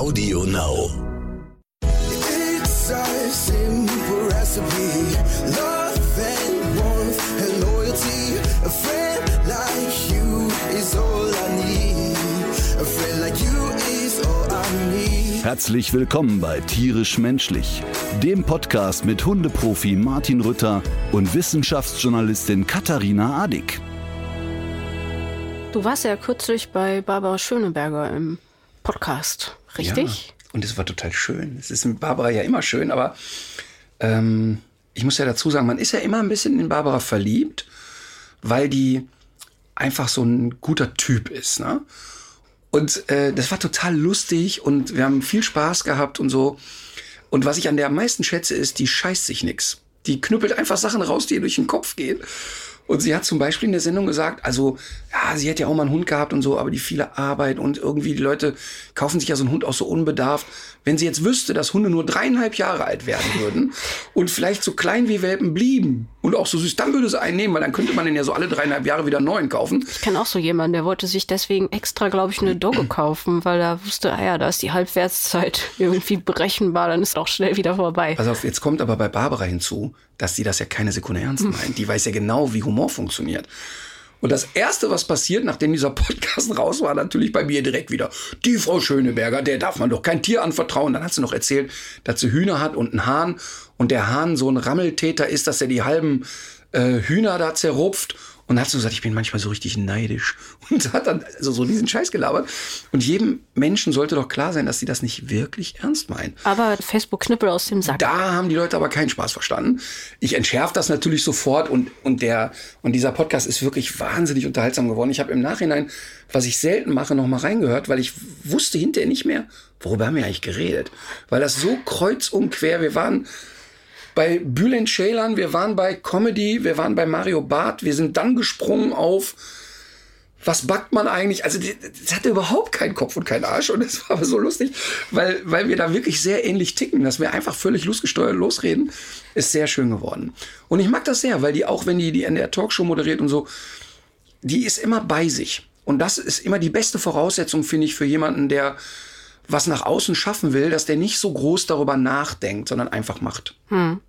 Audio Now. It's a simple recipe. Love and warmth and loyalty. A friend like you is all I need. A friend like you is all I need. Herzlich willkommen bei Tierisch Menschlich, dem Podcast mit Hundeprofi Martin Rütter und Wissenschaftsjournalistin Katharina Adick. Du warst ja kürzlich bei Barbara Schöneberger im Podcast, richtig? Ja, und es war total schön. Es ist mit Barbara ja immer schön, aber ähm, ich muss ja dazu sagen, man ist ja immer ein bisschen in Barbara verliebt, weil die einfach so ein guter Typ ist. Ne? Und äh, das war total lustig und wir haben viel Spaß gehabt und so. Und was ich an der am meisten schätze, ist, die scheißt sich nix. Die knüppelt einfach Sachen raus, die ihr durch den Kopf gehen. Und sie hat zum Beispiel in der Sendung gesagt, also, ja, sie hat ja auch mal einen Hund gehabt und so, aber die viele Arbeit und irgendwie die Leute kaufen sich ja so einen Hund auch so unbedarft. Wenn sie jetzt wüsste, dass Hunde nur dreieinhalb Jahre alt werden würden und vielleicht so klein wie Welpen blieben und auch so süß, dann würde sie einen nehmen, weil dann könnte man den ja so alle dreieinhalb Jahre wieder neuen kaufen. Ich kenne auch so jemanden, der wollte sich deswegen extra, glaube ich, eine Dogge kaufen, weil er wusste, ah ja, da ist die Halbwertszeit irgendwie berechenbar, dann ist auch schnell wieder vorbei. Auf, jetzt kommt aber bei Barbara hinzu, dass sie das ja keine Sekunde ernst meint. Die weiß ja genau, wie Humor funktioniert. Und das Erste, was passiert, nachdem dieser Podcast raus war, natürlich bei mir direkt wieder, die Frau Schöneberger, der darf man doch kein Tier anvertrauen. Dann hat sie noch erzählt, dass sie Hühner hat und einen Hahn und der Hahn so ein Rammeltäter ist, dass er die halben äh, Hühner da zerrupft. Und dann hat sie gesagt, ich bin manchmal so richtig neidisch. Und hat dann also so diesen Scheiß gelabert. Und jedem Menschen sollte doch klar sein, dass sie das nicht wirklich ernst meinen. Aber Facebook-Knüppel aus dem Sack. Da haben die Leute aber keinen Spaß verstanden. Ich entschärfe das natürlich sofort und, und, der, und dieser Podcast ist wirklich wahnsinnig unterhaltsam geworden. Ich habe im Nachhinein, was ich selten mache, noch mal reingehört, weil ich wusste hinterher nicht mehr, worüber haben wir eigentlich geredet. Weil das so kreuz und quer, wir waren bei Bülent Ceylan, wir waren bei Comedy, wir waren bei Mario Barth, wir sind dann gesprungen auf was backt man eigentlich? Also, das hatte überhaupt keinen Kopf und keinen Arsch. Und es war aber so lustig, weil, weil wir da wirklich sehr ähnlich ticken, dass wir einfach völlig losgesteuert losreden, ist sehr schön geworden. Und ich mag das sehr, weil die auch, wenn die, die in der Talkshow moderiert und so, die ist immer bei sich. Und das ist immer die beste Voraussetzung, finde ich, für jemanden, der was nach außen schaffen will, dass der nicht so groß darüber nachdenkt, sondern einfach macht. Hm.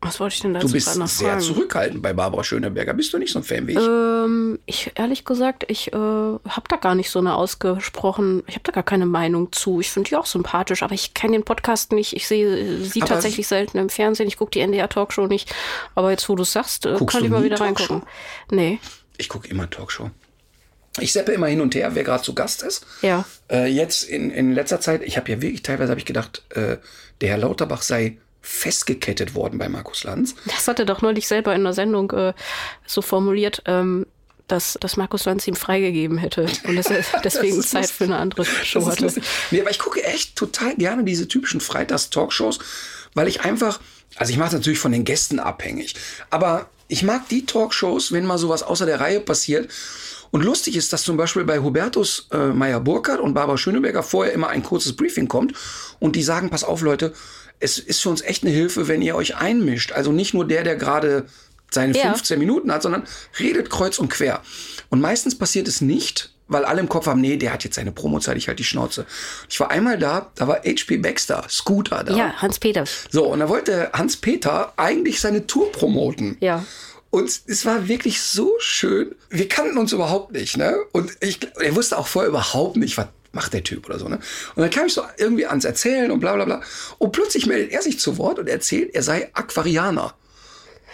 Was wollte ich denn dazu Du bist noch sehr fragen? zurückhaltend bei Barbara Schöneberger. Bist du nicht so ein Fan wie ich? Ähm, ich ehrlich gesagt, ich äh, habe da gar nicht so eine ausgesprochen, ich habe da gar keine Meinung zu. Ich finde die auch sympathisch, aber ich kenne den Podcast nicht. Ich sehe sie Aber tatsächlich selten im Fernsehen. Ich gucke die NDR-Talkshow nicht. Aber jetzt, wo du sagst, äh, kann ich mal wieder Talkshow? reingucken. Nee, Ich gucke immer Talkshow. Ich seppe immer hin und her, wer gerade zu Gast ist. ja. Äh, jetzt in, in letzter Zeit, ich habe ja wirklich, teilweise habe ich gedacht, äh, der Herr Lauterbach sei festgekettet worden bei Markus Lanz. Das hat er doch neulich selber in der Sendung äh, so formuliert, ähm, dass, dass Markus Lanz ihm freigegeben hätte und dass er deswegen Zeit lustig. für eine andere Show hatte. lustig. Nee, aber ich gucke echt total gerne diese typischen Freitags-Talkshows, weil ich einfach, also ich mache es natürlich von den Gästen abhängig, aber ich mag die Talkshows, wenn mal sowas außer der Reihe passiert. Und lustig ist, dass zum Beispiel bei Hubertus äh, Meyer-Burkhardt und Barbara Schöneberger vorher immer ein kurzes Briefing kommt und die sagen, pass auf Leute, es ist für uns echt eine Hilfe, wenn ihr euch einmischt. Also nicht nur der, der gerade seine Ja. 15 Minuten hat, sondern redet kreuz und quer. Und meistens passiert es nicht, weil alle im Kopf haben, nee, der hat jetzt seine Promozeit, ich halt die Schnauze. Ich war einmal da, da war HP Baxter, Scooter da. Ja, Hans-Peter. So, und da wollte Hans-Peter eigentlich seine Tour promoten. Ja. Und es war wirklich so schön. Wir kannten uns überhaupt nicht, ne? Und ich, er wusste auch vorher überhaupt nicht, was macht der Typ oder so, ne? Und dann kam ich so irgendwie ans Erzählen und bla bla bla. Und plötzlich meldet er sich zu Wort und erzählt, er sei Aquarianer.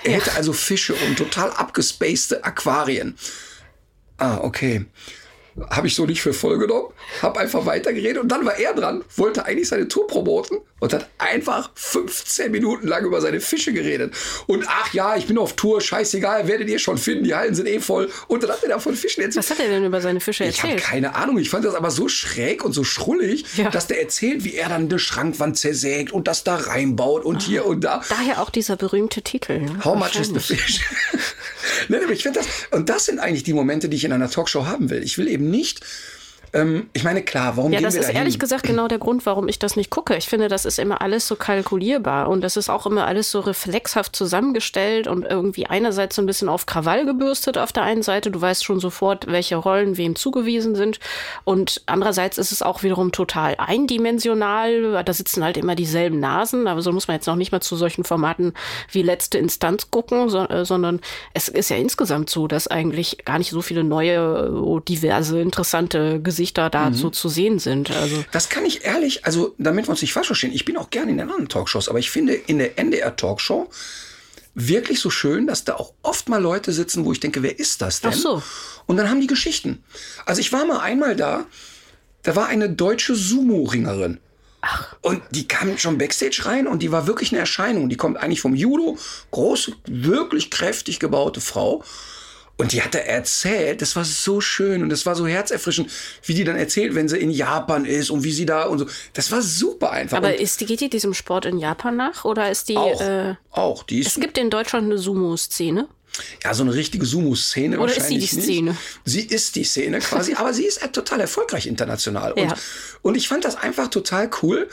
Er hätte also Fische und total abgespacede Aquarien. Ah, okay. Habe ich so nicht für voll genommen, habe einfach weitergeredet und dann war er dran, wollte eigentlich seine Tour promoten und hat einfach 15 Minuten lang über seine Fische geredet. Und ach ja, ich bin auf Tour, scheißegal, werdet ihr schon finden, die Hallen sind eh voll. Und dann hat er da von Fischen erzählt. Was hat er denn über seine Fische Ich habe erzählt? keine Ahnung. Ich fand das aber so schräg und so schrullig, Ja. dass der erzählt, wie er dann eine Schrankwand zersägt und das da reinbaut und hier und da. Daher auch dieser berühmte Titel. Ne? How much is the fish? Nein, aber ich finde das, und das sind eigentlich die Momente, die ich in einer Talkshow haben will. Ich will eben nicht Ähm, ich meine, klar, warum Ja, gehen das wir ist dahin? ehrlich gesagt genau der Grund, warum ich das nicht gucke. Ich finde, das ist immer alles so kalkulierbar und das ist auch immer alles so reflexhaft zusammengestellt und irgendwie einerseits so ein bisschen auf Krawall gebürstet auf der einen Seite. Du weißt schon sofort, welche Rollen wem zugewiesen sind und andererseits ist es auch wiederum total eindimensional. Da sitzen halt immer dieselben Nasen, aber so muss man jetzt noch nicht mal zu solchen Formaten wie letzte Instanz gucken, so, äh, sondern es ist ja insgesamt so, dass eigentlich gar nicht so viele neue, äh, diverse, interessante Gesichter da so zu sehen sind. Also Das kann ich ehrlich, also damit wir uns nicht falsch verstehen, ich bin auch gerne in den anderen Talkshows, aber ich finde in der NDR Talkshow wirklich so schön, dass da auch oft mal Leute sitzen, wo ich denke, wer ist das denn? Ach so. Und dann haben die Geschichten. Also ich war mal einmal da, da war eine deutsche Sumo-Ringerin. Und die kam schon Backstage rein und die war wirklich eine Erscheinung. Die kommt eigentlich vom Judo, große, wirklich kräftig gebaute Frau. Und die hat da erzählt, das war so schön und das war so herzerfrischend, wie die dann erzählt, wenn sie in Japan ist und wie sie da und so. Das war super einfach. Aber und ist die, geht die diesem Sport in Japan nach oder ist die. auch, Äh, auch, die ist es gibt in Deutschland eine Sumo-Szene. ja so eine richtige Sumo-Szene Oder ist sie wahrscheinlich die nicht. Szene? Sie ist die Szene quasi, aber sie ist total erfolgreich international. Und, Ja. und ich fand das einfach total cool.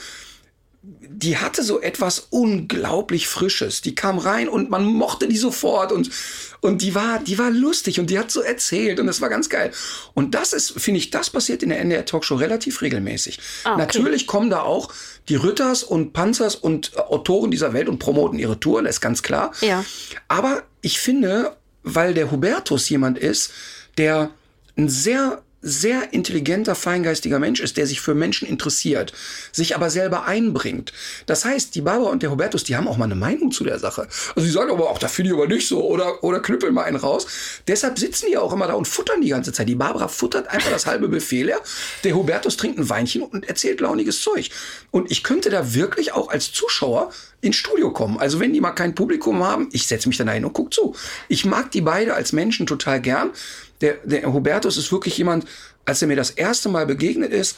Die hatte so etwas unglaublich Frisches. Die kam rein und man mochte die sofort und, und die war, die war lustig und die hat so erzählt und das war ganz geil. Und das ist, finde ich, das passiert in der NDR Talkshow relativ regelmäßig. Ah, okay. Natürlich kommen da auch die Ritters und Panzers und äh, Autoren dieser Welt und promoten ihre Touren, das ist ganz klar. Ja. Aber ich finde, weil der Hubertus jemand ist, der ein sehr, sehr intelligenter, feingeistiger Mensch ist, der sich für Menschen interessiert, sich aber selber einbringt. Das heißt, die Barbara und der Hubertus, die haben auch mal eine Meinung zu der Sache. Also die sagen aber auch, da finde ich aber nicht so oder, oder knüppeln mal einen raus. Deshalb sitzen die auch immer da und futtern die ganze Zeit. Die Barbara futtert einfach das halbe Befehl her. Der Hubertus trinkt ein Weinchen und erzählt launiges Zeug. Und ich könnte da wirklich auch als Zuschauer ins Studio kommen. Also wenn die mal kein Publikum haben, ich setze mich dann dahin und guck zu. Ich mag die beide als Menschen total gern. Der, der Hubertus ist wirklich jemand, als er mir das erste Mal begegnet ist,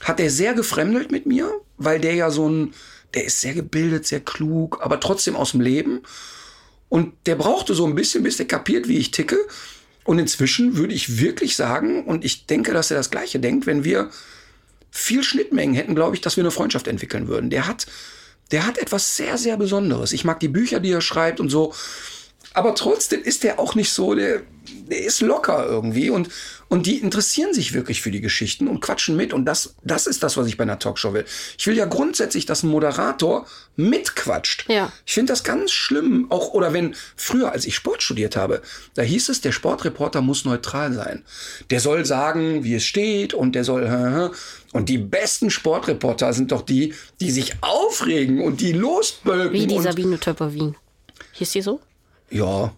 hat er sehr gefremdelt mit mir, weil der ja so ein, der ist sehr gebildet, sehr klug, aber trotzdem aus dem Leben. Und der brauchte so ein bisschen, bis der kapiert, wie ich ticke. Und inzwischen würde ich wirklich sagen, und ich denke, dass er das Gleiche denkt, wenn wir viel Schnittmengen hätten, glaube ich, dass wir eine Freundschaft entwickeln würden. Der hat, der hat etwas sehr, sehr Besonderes. Ich mag die Bücher, die er schreibt und so. Aber trotzdem ist der auch nicht so, der, der ist locker irgendwie und, und die interessieren sich wirklich für die Geschichten und quatschen mit. Und das, das ist das, was ich bei einer Talkshow will. Ich will ja grundsätzlich, dass ein Moderator mitquatscht. Ja. Ich finde das ganz schlimm, auch, oder wenn früher, als ich Sport studiert habe, da hieß es, der Sportreporter muss neutral sein. Der soll sagen, wie es steht und der soll, und die besten Sportreporter sind doch die, die sich aufregen und die losbölken. Wie die Sabine Töpper-Wien. Hieß die so? Ja,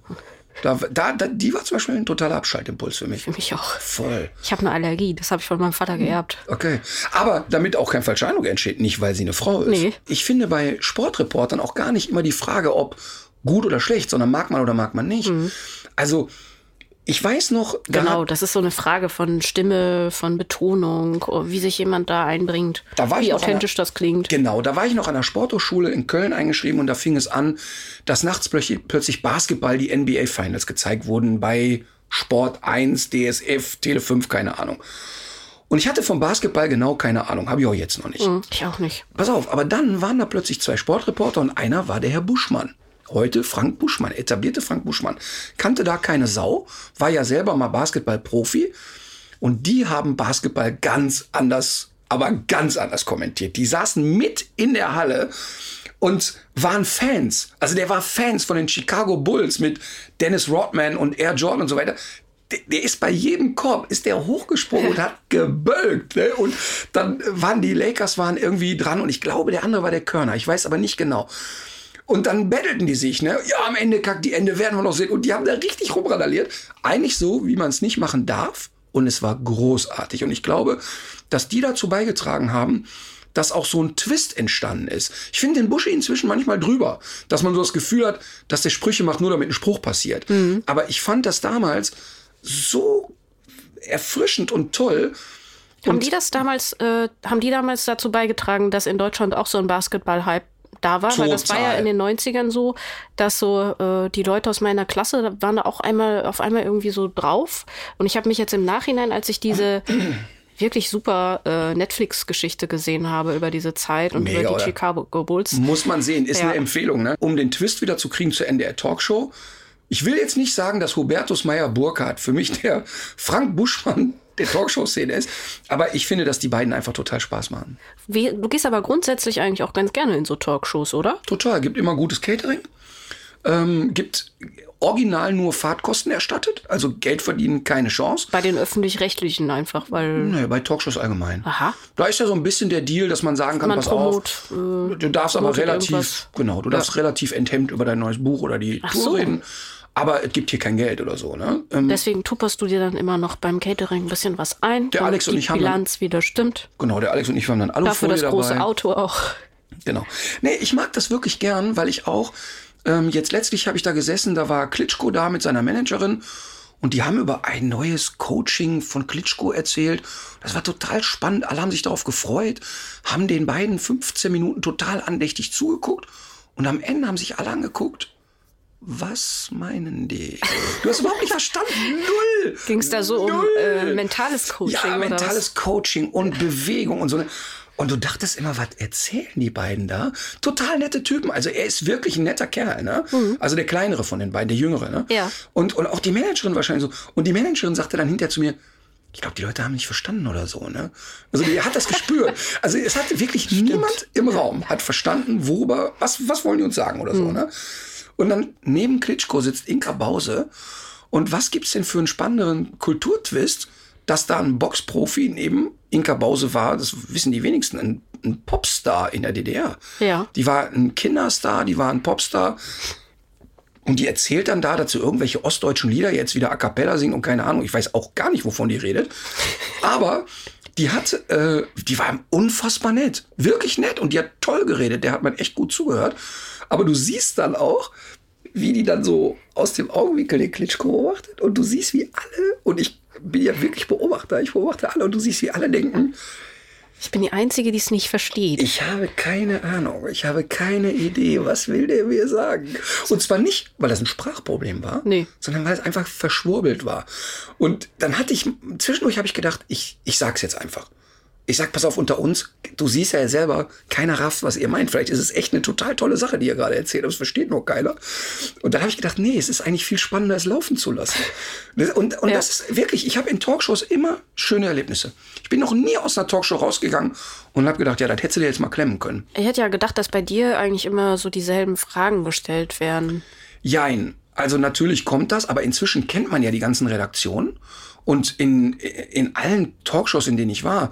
da, da, da, die war zum Beispiel ein totaler Abschaltimpuls für mich. Für mich auch. Voll. Ich habe eine Allergie, das habe ich von meinem Vater geerbt. Okay. Aber damit auch kein falscher Eindruck entsteht, nicht weil sie eine Frau ist. Nee. Ich finde bei Sportreportern auch gar nicht immer die Frage, ob gut oder schlecht, sondern mag man oder mag man nicht. Also, ich weiß noch, da Genau, das ist so eine Frage von Stimme, von Betonung, wie sich jemand da einbringt, Da wie authentisch das klingt. Genau, da war ich noch an der Sporthochschule in Köln eingeschrieben und da fing es an, dass nachts plötzlich, plötzlich Basketball die NBA Finals gezeigt wurden bei Sport 1, DSF, Tele 5, keine Ahnung. Und ich hatte vom Basketball genau keine Ahnung, habe ich auch jetzt noch nicht. Hm, Ich auch nicht. Pass auf, aber dann waren da plötzlich zwei Sportreporter und einer war der Herr Buschmann. Heute Frank Buschmann, etablierte Frank Buschmann. Kannte da keine Sau, war ja selber mal Basketballprofi. Und die haben Basketball ganz anders, aber ganz anders kommentiert. Die saßen mit in der Halle und waren Fans. Also der war Fans von den Chicago Bulls mit Dennis Rodman und Air Jordan und so weiter. Der, der ist bei jedem Korb, ist der hochgesprungen und hat gebölkt. Ne? Und dann waren die Lakers waren irgendwie dran und ich glaube, der andere war der Körner. Ich weiß aber nicht genau. Und dann bettelten die sich, ne? Ja, am Ende kackt die Ende, werden wir noch sehen. Und die haben da richtig rumrandaliert. Eigentlich so, wie man es nicht machen darf. Und es war großartig. Und ich glaube, dass die dazu beigetragen haben, dass auch so ein Twist entstanden ist. Ich finde den Buschi inzwischen manchmal drüber, dass man so das Gefühl hat, dass der Sprüche macht, nur damit ein Spruch passiert. Aber ich fand das damals so erfrischend und toll. Haben die das damals, äh, haben die damals dazu beigetragen, dass in Deutschland auch so ein Basketball-Hype da war? Weil das war ja Total. in den 90ern so, dass so äh, die Leute aus meiner Klasse da waren da auch einmal auf einmal irgendwie so drauf. Und ich habe mich jetzt im Nachhinein, als ich diese wirklich super äh, Netflix-Geschichte gesehen habe über diese Zeit und Mega, über die oder? Chicago Bulls. Muss man sehen, ist Ja. eine Empfehlung, ne? Um den Twist wieder zu kriegen zur NDR Talkshow. Ich will jetzt nicht sagen, dass Hubertus Meyer-Burkhardt für mich der Frank Buschmann der Talkshow-Szene ist, aber ich finde, dass die beiden einfach total Spaß machen. Wie, du gehst aber grundsätzlich eigentlich auch ganz gerne in so Talkshows, oder? Total, gibt immer gutes Catering, ähm, gibt original nur Fahrtkosten erstattet, also Geld verdienen keine Chance. Bei den öffentlich-rechtlichen einfach, weil Nee, bei Talkshows allgemein. Aha. Da ist ja so ein bisschen der Deal, dass man sagen kann, Man pass promot, auf, du darfst aber relativ, irgendwas. genau, du darfst relativ enthemmt über dein neues Buch oder die Ach Tour so. reden. Aber es gibt hier kein Geld oder so, ne? Ähm, deswegen tupperst du dir dann immer noch beim Catering ein bisschen was ein, Der Alex und die ich haben dann- Bilanz wieder stimmt. genau, der Alex und ich haben dann Dafür Alufolie das große dabei. Auto auch. Genau. Nee, ich mag das wirklich gern, weil ich auch, ähm, jetzt letztlich habe ich da gesessen, da war Klitschko da mit seiner Managerin und die haben über ein neues Coaching von Klitschko erzählt. Das war total spannend, alle haben sich darauf gefreut, haben den beiden 15 Minuten total andächtig zugeguckt und am Ende haben sich alle angeguckt. Was meinen die? Du hast überhaupt nicht verstanden. Null. Ging es da so um Null. äh, mentales Coaching Ja, mentales Coaching und Bewegung und so. Und du dachtest immer, was erzählen die beiden da? Total nette Typen. Also er ist wirklich ein netter Kerl, ne? Also der kleinere von den beiden, der jüngere, ne? Mhm. Ja. Und, und auch die Managerin wahrscheinlich so. Und die Managerin sagte dann hinterher zu mir, ich glaube, die Leute haben nicht verstanden oder so, ne? Also die hat das gespürt. Also es hatte wirklich niemand im Raum hat verstanden, worüber, was, was wollen die uns sagen oder so, Mhm. ne? Und dann neben Klitschko sitzt Inka Bause. Und was gibt's denn für einen spannenderen Kulturtwist, dass da ein Boxprofi neben Inka Bause war, das wissen die wenigsten, ein, ein Popstar in der DDR. Ja. Die war ein Kinderstar, die war ein Popstar. Und die erzählt dann da dazu irgendwelche ostdeutschen Lieder jetzt wieder a cappella singen und keine Ahnung. Ich weiß auch gar nicht, wovon die redet. Aber die hat, äh, die war unfassbar nett. Wirklich nett. Und die hat toll geredet. Der hat man echt gut zugehört. Aber du siehst dann auch, wie die dann so aus dem Augenwinkel den Klitschko beobachtet. Und du siehst, wie alle, und ich bin ja wirklich Beobachter, ich beobachte alle, und du siehst, wie alle denken, Ich bin die Einzige, die es nicht versteht. ich habe keine Ahnung, ich habe keine Idee, was will der mir sagen? Und zwar nicht, weil das ein Sprachproblem war, Nee. sondern weil es einfach verschwurbelt war. Und dann hatte ich, zwischendurch habe ich gedacht, ich, ich sag's jetzt einfach. Ich sag, pass auf, unter uns, du siehst ja selber, keiner rafft, was ihr meint. Vielleicht ist es echt eine total tolle Sache, die ihr gerade erzählt, aber es versteht nur keiner. Und dann habe ich gedacht, nee, es ist eigentlich viel spannender, es laufen zu lassen. Und, und Ja. das ist wirklich, ich habe in Talkshows immer schöne Erlebnisse. Ich bin noch nie aus einer Talkshow rausgegangen und habe gedacht, ja, das hättest du dir jetzt mal klemmen können. Ich hätte ja gedacht, dass bei dir eigentlich immer so dieselben Fragen gestellt werden. Jein. Also natürlich kommt das, aber inzwischen kennt man ja die ganzen Redaktionen. Und in, in allen Talkshows, in denen ich war,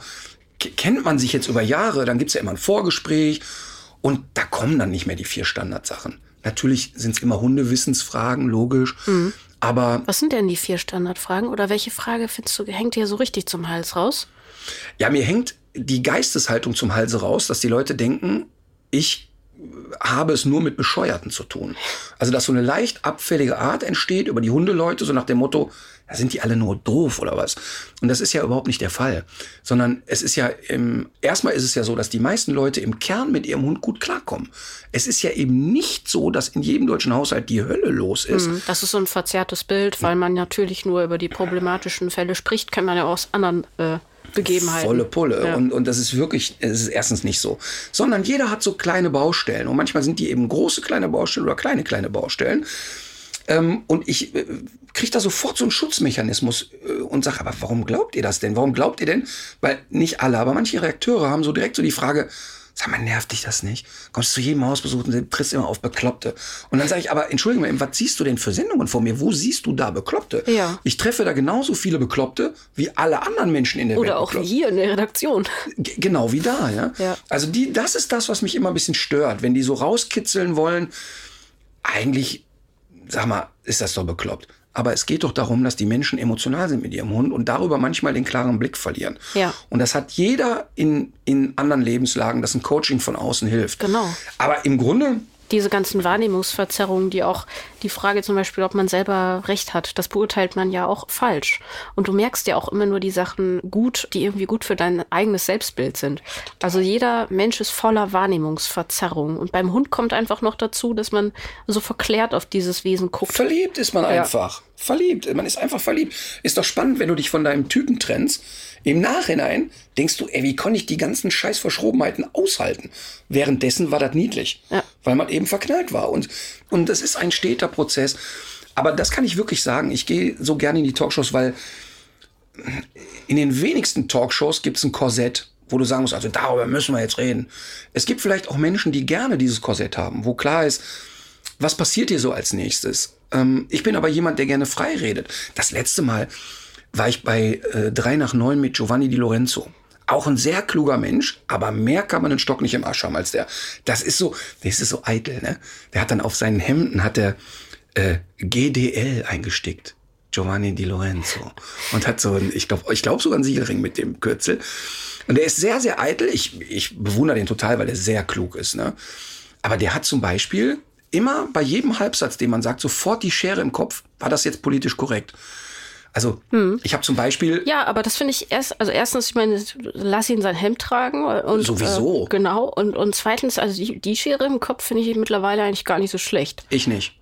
kennt man sich jetzt über Jahre. Dann gibt's ja immer ein Vorgespräch und da kommen dann nicht mehr die vier Standardsachen. Natürlich sind's immer Hundewissensfragen, logisch. Aber Was sind denn die vier Standardfragen? Oder welche Frage findest du, hängt dir so richtig zum Hals raus? ja, mir hängt die Geisteshaltung zum Halse raus, dass die Leute denken, ich habe es nur mit Bescheuerten zu tun. Also, dass so eine leicht abfällige Art entsteht über die Hundeleute, so nach dem Motto, ja, sind die alle nur doof oder was? Und das ist ja überhaupt nicht der Fall. Sondern es ist ja, im, erstmal ist es ja so, dass die meisten Leute im Kern mit ihrem Hund gut klarkommen. Es ist ja eben nicht so, dass in jedem deutschen Haushalt die Hölle los ist. Hm, Das ist so ein verzerrtes Bild, weil man natürlich nur über die problematischen Fälle spricht, kennt man ja aus anderen äh, Begebenheiten. Volle Pulle. Ja. Und, und das ist wirklich, es ist erstens nicht so. Sondern jeder hat so kleine Baustellen. Und manchmal sind die eben große kleine Baustellen oder kleine kleine Baustellen. Ähm, und ich äh, kriege da sofort so einen Schutzmechanismus äh, und sage, aber warum glaubt ihr das denn? Warum glaubt ihr denn? Weil nicht alle, aber manche Redakteure haben so direkt so die Frage, sag mal, nervt dich das nicht? Kommst zu jedem Hausbesuch und trittst immer auf Bekloppte. Und dann sage ich, aber entschuldige mal, was siehst du denn für Sendungen vor mir? Wo siehst du da Bekloppte? Ja. Ich treffe da genauso viele Bekloppte wie alle anderen Menschen in der Welt. Oder auch wie bekloppt. hier in der Redaktion. G- Genau wie da, ja. Ja. Also die, das ist das, was mich immer ein bisschen stört, wenn die so rauskitzeln wollen. Eigentlich, sag mal, ist das doch bekloppt. Aber es geht doch darum, dass die Menschen emotional sind mit ihrem Hund und darüber manchmal den klaren Blick verlieren. Ja. Und das hat jeder in, in anderen Lebenslagen, dass ein Coaching von außen hilft. Genau. Aber im Grunde, Diese ganzen Wahrnehmungsverzerrungen, die auch die Frage zum Beispiel, ob man selber Recht hat, das beurteilt man ja auch falsch. Und du merkst ja auch immer nur die Sachen gut, die irgendwie gut für dein eigenes Selbstbild sind. Also jeder Mensch ist voller Wahrnehmungsverzerrungen. Und beim Hund kommt einfach noch dazu, dass man so verklärt auf dieses Wesen guckt. Verliebt ist man einfach. Verliebt. Man ist einfach verliebt. Ist doch spannend, wenn du dich von deinem Typen trennst. Im Nachhinein denkst du, ey, wie konnte ich die ganzen scheiß Verschrobenheiten aushalten? Währenddessen war das niedlich, Ja. weil man eben verknallt war. Und, und das ist ein steter Prozess. Aber das kann ich wirklich sagen. Ich gehe so gerne in die Talkshows, weil in den wenigsten Talkshows gibt es ein Korsett, wo du sagen musst, also darüber müssen wir jetzt reden. Es gibt vielleicht auch Menschen, die gerne dieses Korsett haben, wo klar ist, was passiert hier so als nächstes? Ähm, ich bin aber jemand, der gerne frei redet. Das letzte Mal war ich bei äh, 3 nach 9 mit Giovanni Di Lorenzo. Auch ein sehr kluger Mensch, aber mehr kann man den Stock nicht im Arsch haben als der. Das ist so, das ist so eitel, ne? Der hat dann auf seinen Hemden hat er äh, GDL eingestickt. Giovanni Di Lorenzo. Und hat so ein, ich glaube, ich glaube sogar einen Siegelring mit dem Kürzel. Und der ist sehr, sehr eitel. Ich, ich bewundere den total, weil er sehr klug ist, ne? Aber der hat zum Beispiel immer bei jedem Halbsatz, den man sagt, sofort die Schere im Kopf. War das jetzt politisch korrekt? Also, ich habe zum Beispiel, Ja, aber das finde ich erst, also erstens, ich meine, lass ihn sein Hemd tragen. Und, Sowieso. Äh, genau. Und, und zweitens, also die, die Schere im Kopf finde ich mittlerweile eigentlich gar nicht so schlecht. ich nicht.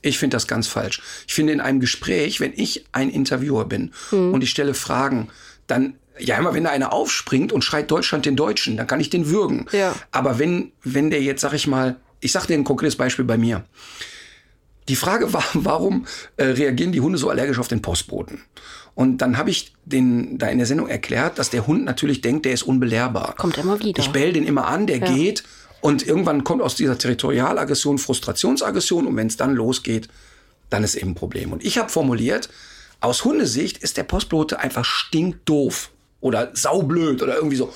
Ich finde das ganz falsch. Ich finde in einem Gespräch, wenn ich ein Interviewer bin und ich stelle Fragen, dann, ja, immer wenn da einer aufspringt und schreit Deutschland den Deutschen, dann kann ich den würgen. Ja. Aber wenn, wenn der jetzt, sag ich mal, ich sag dir ein konkretes Beispiel bei mir. Die Frage war, warum äh, reagieren die Hunde so allergisch auf den Postboten? Und dann habe ich den da in der Sendung erklärt, dass der Hund natürlich denkt, der ist unbelehrbar. Kommt immer wieder. Ich bell den immer an, der geht und irgendwann kommt aus dieser Territorialaggression Frustrationsaggression und wenn es dann losgeht, dann ist eben ein Problem. Und ich habe formuliert, aus Hundesicht ist der Postbote einfach stinkdoof oder saublöd oder irgendwie so.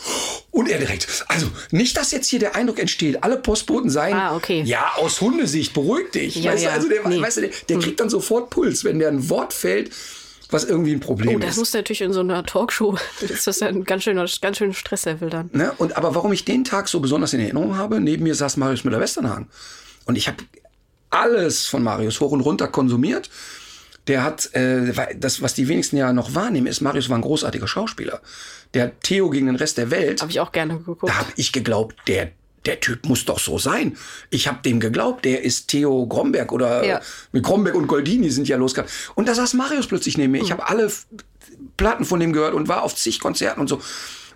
Und er direkt, also nicht, dass jetzt hier der Eindruck entsteht, alle Postboten seien, Ah, okay. ja, aus Hundesicht, beruhig dich. Ja, weißt ja. du, also der, Nee. Hm. weißt du, der, der kriegt dann sofort Puls, wenn der ein Wort fällt, was irgendwie ein Problem Oh, das ist. muss natürlich in so einer Talkshow, ist das ja ein ganz schöner, ganz schöner Stresslevel dann. Ne? Und aber warum ich den Tag so besonders in Erinnerung habe, neben mir saß Marius Müller-Westernhagen. Und ich habe alles von Marius hoch und runter konsumiert. Der hat, äh, das, was die wenigsten ja noch wahrnehmen, ist, Marius war ein großartiger Schauspieler. Der Theo gegen den Rest der Welt. Habe ich auch gerne geguckt. Da habe ich geglaubt, der, der Typ muss doch so sein. Ich habe dem geglaubt, der ist Theo Gromberg oder Ja. mit Gromberg und Goldini sind ja losgegangen. Und da saß Marius plötzlich neben mir. Ich habe alle Platten von dem gehört und war auf zig Konzerten und so.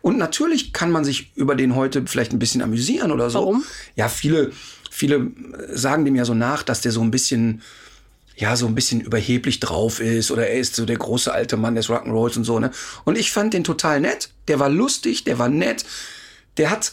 Und natürlich kann man sich über den heute vielleicht ein bisschen amüsieren oder so. Warum? Ja, viele, viele sagen dem ja so nach, dass der so ein bisschen, ja, so ein bisschen überheblich drauf ist oder er ist so der große alte Mann des Rock'n'Rolls und so, ne? Und ich fand den total nett. Der war lustig, der war nett. Der hat,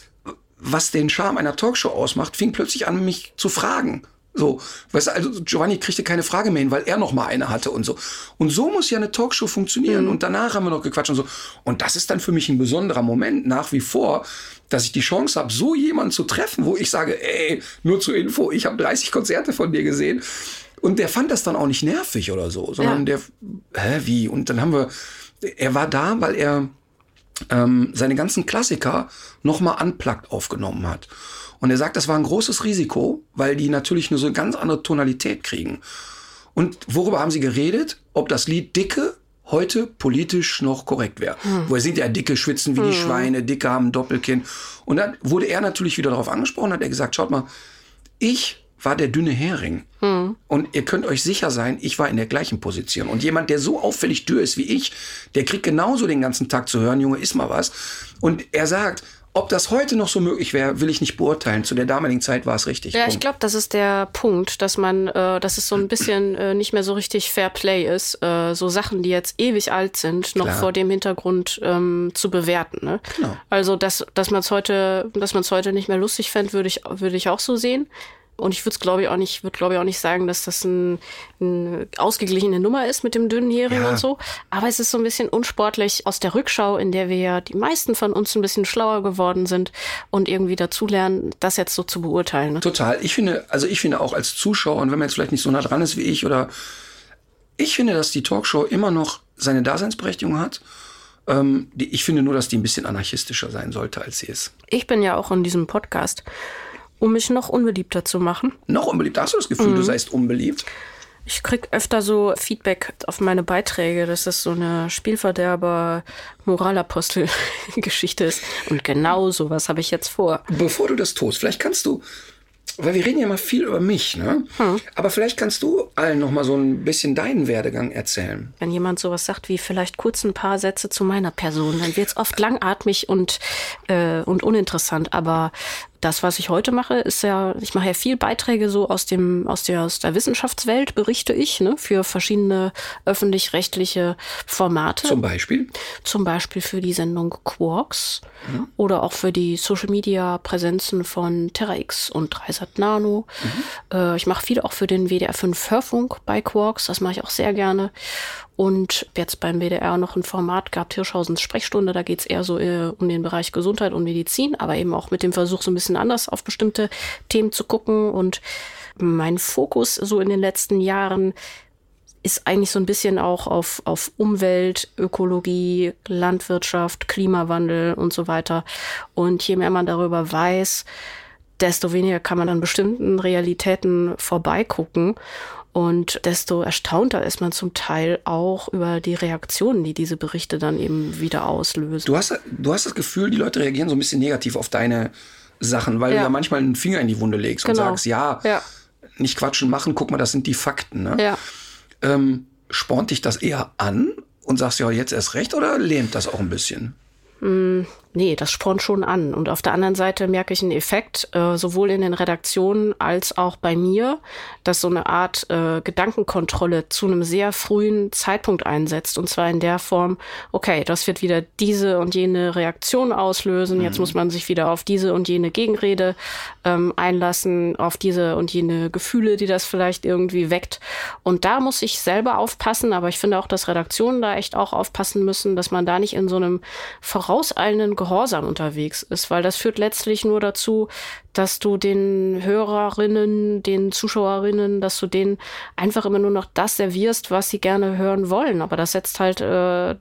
was den Charme einer Talkshow ausmacht, fing plötzlich an, mich zu fragen. So, weißt du, also Giovanni kriegte keine Frage mehr hin, weil er noch mal eine hatte und so. Und so muss ja eine Talkshow funktionieren. Und danach haben wir noch gequatscht und so. Und das ist dann für mich ein besonderer Moment nach wie vor, dass ich die Chance habe, so jemanden zu treffen, wo ich sage, ey, nur zur Info, ich habe 30 Konzerte von dir gesehen. Und der fand das dann auch nicht nervig oder so, sondern der, hä, wie? Und dann haben wir, er war da, weil er ähm, seine ganzen Klassiker nochmal unplugged aufgenommen hat. Und er sagt, das war ein großes Risiko, weil die natürlich nur so eine ganz andere Tonalität kriegen. Und worüber haben sie geredet? Ob das Lied Dicke heute politisch noch korrekt wäre. Wo er singt ja Dicke schwitzen wie die Schweine, Dicke haben ein Doppelkinn. Und dann wurde er natürlich wieder darauf angesprochen, hat er gesagt, schaut mal, ich war der dünne Hering. Und ihr könnt euch sicher sein, ich war in der gleichen Position. Und jemand, der so auffällig dürr ist wie ich, der kriegt genauso den ganzen Tag zu hören, Junge, iss mal was. Und er sagt, ob das heute noch so möglich wäre, will ich nicht beurteilen. Zu der damaligen Zeit war es richtig. Ja, ich Punkt. glaube, das ist der Punkt, dass man, äh, dass es so ein bisschen äh, nicht mehr so richtig Fair Play ist, äh, so Sachen, die jetzt ewig alt sind, noch Klar. vor dem Hintergrund ähm, zu bewerten. Ne? Genau. Also, dass, dass man es heute, dass man es heute nicht mehr lustig fände, würde ich, würde ich auch so sehen. Und ich würde es, glaube ich, auch nicht, würde, glaube ich, auch nicht sagen, dass das ein, eine ausgeglichene Nummer ist mit dem dünnen Hering Ja. und so. Aber es ist so ein bisschen unsportlich aus der Rückschau, in der wir ja die meisten von uns ein bisschen schlauer geworden sind und irgendwie dazulernen, das jetzt so zu beurteilen. Ne? Total. Ich finde, also ich finde auch als Zuschauer, und wenn man jetzt vielleicht nicht so nah dran ist wie ich, oder ich finde, dass die Talkshow immer noch seine Daseinsberechtigung hat. Ähm, die, ich finde nur, dass die ein bisschen anarchistischer sein sollte, als sie ist. Ich bin ja auch in diesem Podcast, um mich noch unbeliebter zu machen. Noch unbeliebt. Hast du das Gefühl, du seist unbeliebt? Ich krieg öfter so Feedback auf meine Beiträge, dass das so eine Spielverderber-Moralapostel-Geschichte ist. Und genau sowas habe ich jetzt vor. Bevor du das tust, vielleicht kannst du weil wir reden ja mal viel über mich, ne? Hm. Aber vielleicht kannst du allen noch mal so ein bisschen deinen Werdegang erzählen. Wenn jemand sowas sagt wie vielleicht kurz ein paar Sätze zu meiner Person, dann wird es oft langatmig und, äh, und uninteressant. Aber das, was ich heute mache, ist ja, ich mache ja viel Beiträge so aus dem, aus der, aus der Wissenschaftswelt, berichte ich, ne, für verschiedene öffentlich-rechtliche Formate. Zum Beispiel? Zum Beispiel für die Sendung Quarks mhm. oder auch für die Social Media Präsenzen von TerraX und Dreisat Nano. Mhm. Äh, ich mache viel auch für den WDR 5 Hörfunk bei Quarks, das mache ich auch sehr gerne. Und jetzt beim WDR noch ein Format gab, Hirschhausens Sprechstunde, da geht es eher so äh, um den Bereich Gesundheit und Medizin, aber eben auch mit dem Versuch, so ein bisschen anders auf bestimmte Themen zu gucken. Und mein Fokus so in den letzten Jahren ist eigentlich so ein bisschen auch auf, auf Umwelt, Ökologie, Landwirtschaft, Klimawandel und so weiter. Und je mehr man darüber weiß, desto weniger kann man an bestimmten Realitäten vorbeigucken. Und desto erstaunter ist man zum Teil auch über die Reaktionen, die diese Berichte dann eben wieder auslösen. Du hast, du hast das Gefühl, die Leute reagieren so ein bisschen negativ auf deine Sachen, weil ja. du ja manchmal einen Finger in die Wunde legst genau. und sagst, ja, ja, nicht quatschen machen, guck mal, das sind die Fakten. Ne? Ja. Ähm, spornt dich das eher an und sagst ja jetzt erst recht oder lähmt das auch ein bisschen? Nee, das spornt schon an. Und auf der anderen Seite merke ich einen Effekt, äh, sowohl in den Redaktionen als auch bei mir, dass so eine Art äh, Gedankenkontrolle zu einem sehr frühen Zeitpunkt einsetzt. Und zwar in der Form, okay, das wird wieder diese und jene Reaktion auslösen. Mhm. Jetzt muss man sich wieder auf diese und jene Gegenrede ähm, einlassen, auf diese und jene Gefühle, die das vielleicht irgendwie weckt. Und da muss ich selber aufpassen, aber ich finde auch, dass Redaktionen da echt auch aufpassen müssen, dass man da nicht in so einem vorauseilenden Gehorsam unterwegs ist, weil das führt letztlich nur dazu, dass du den Hörerinnen, den Zuschauerinnen, dass du denen einfach immer nur noch das servierst, was sie gerne hören wollen. Aber das setzt halt, äh,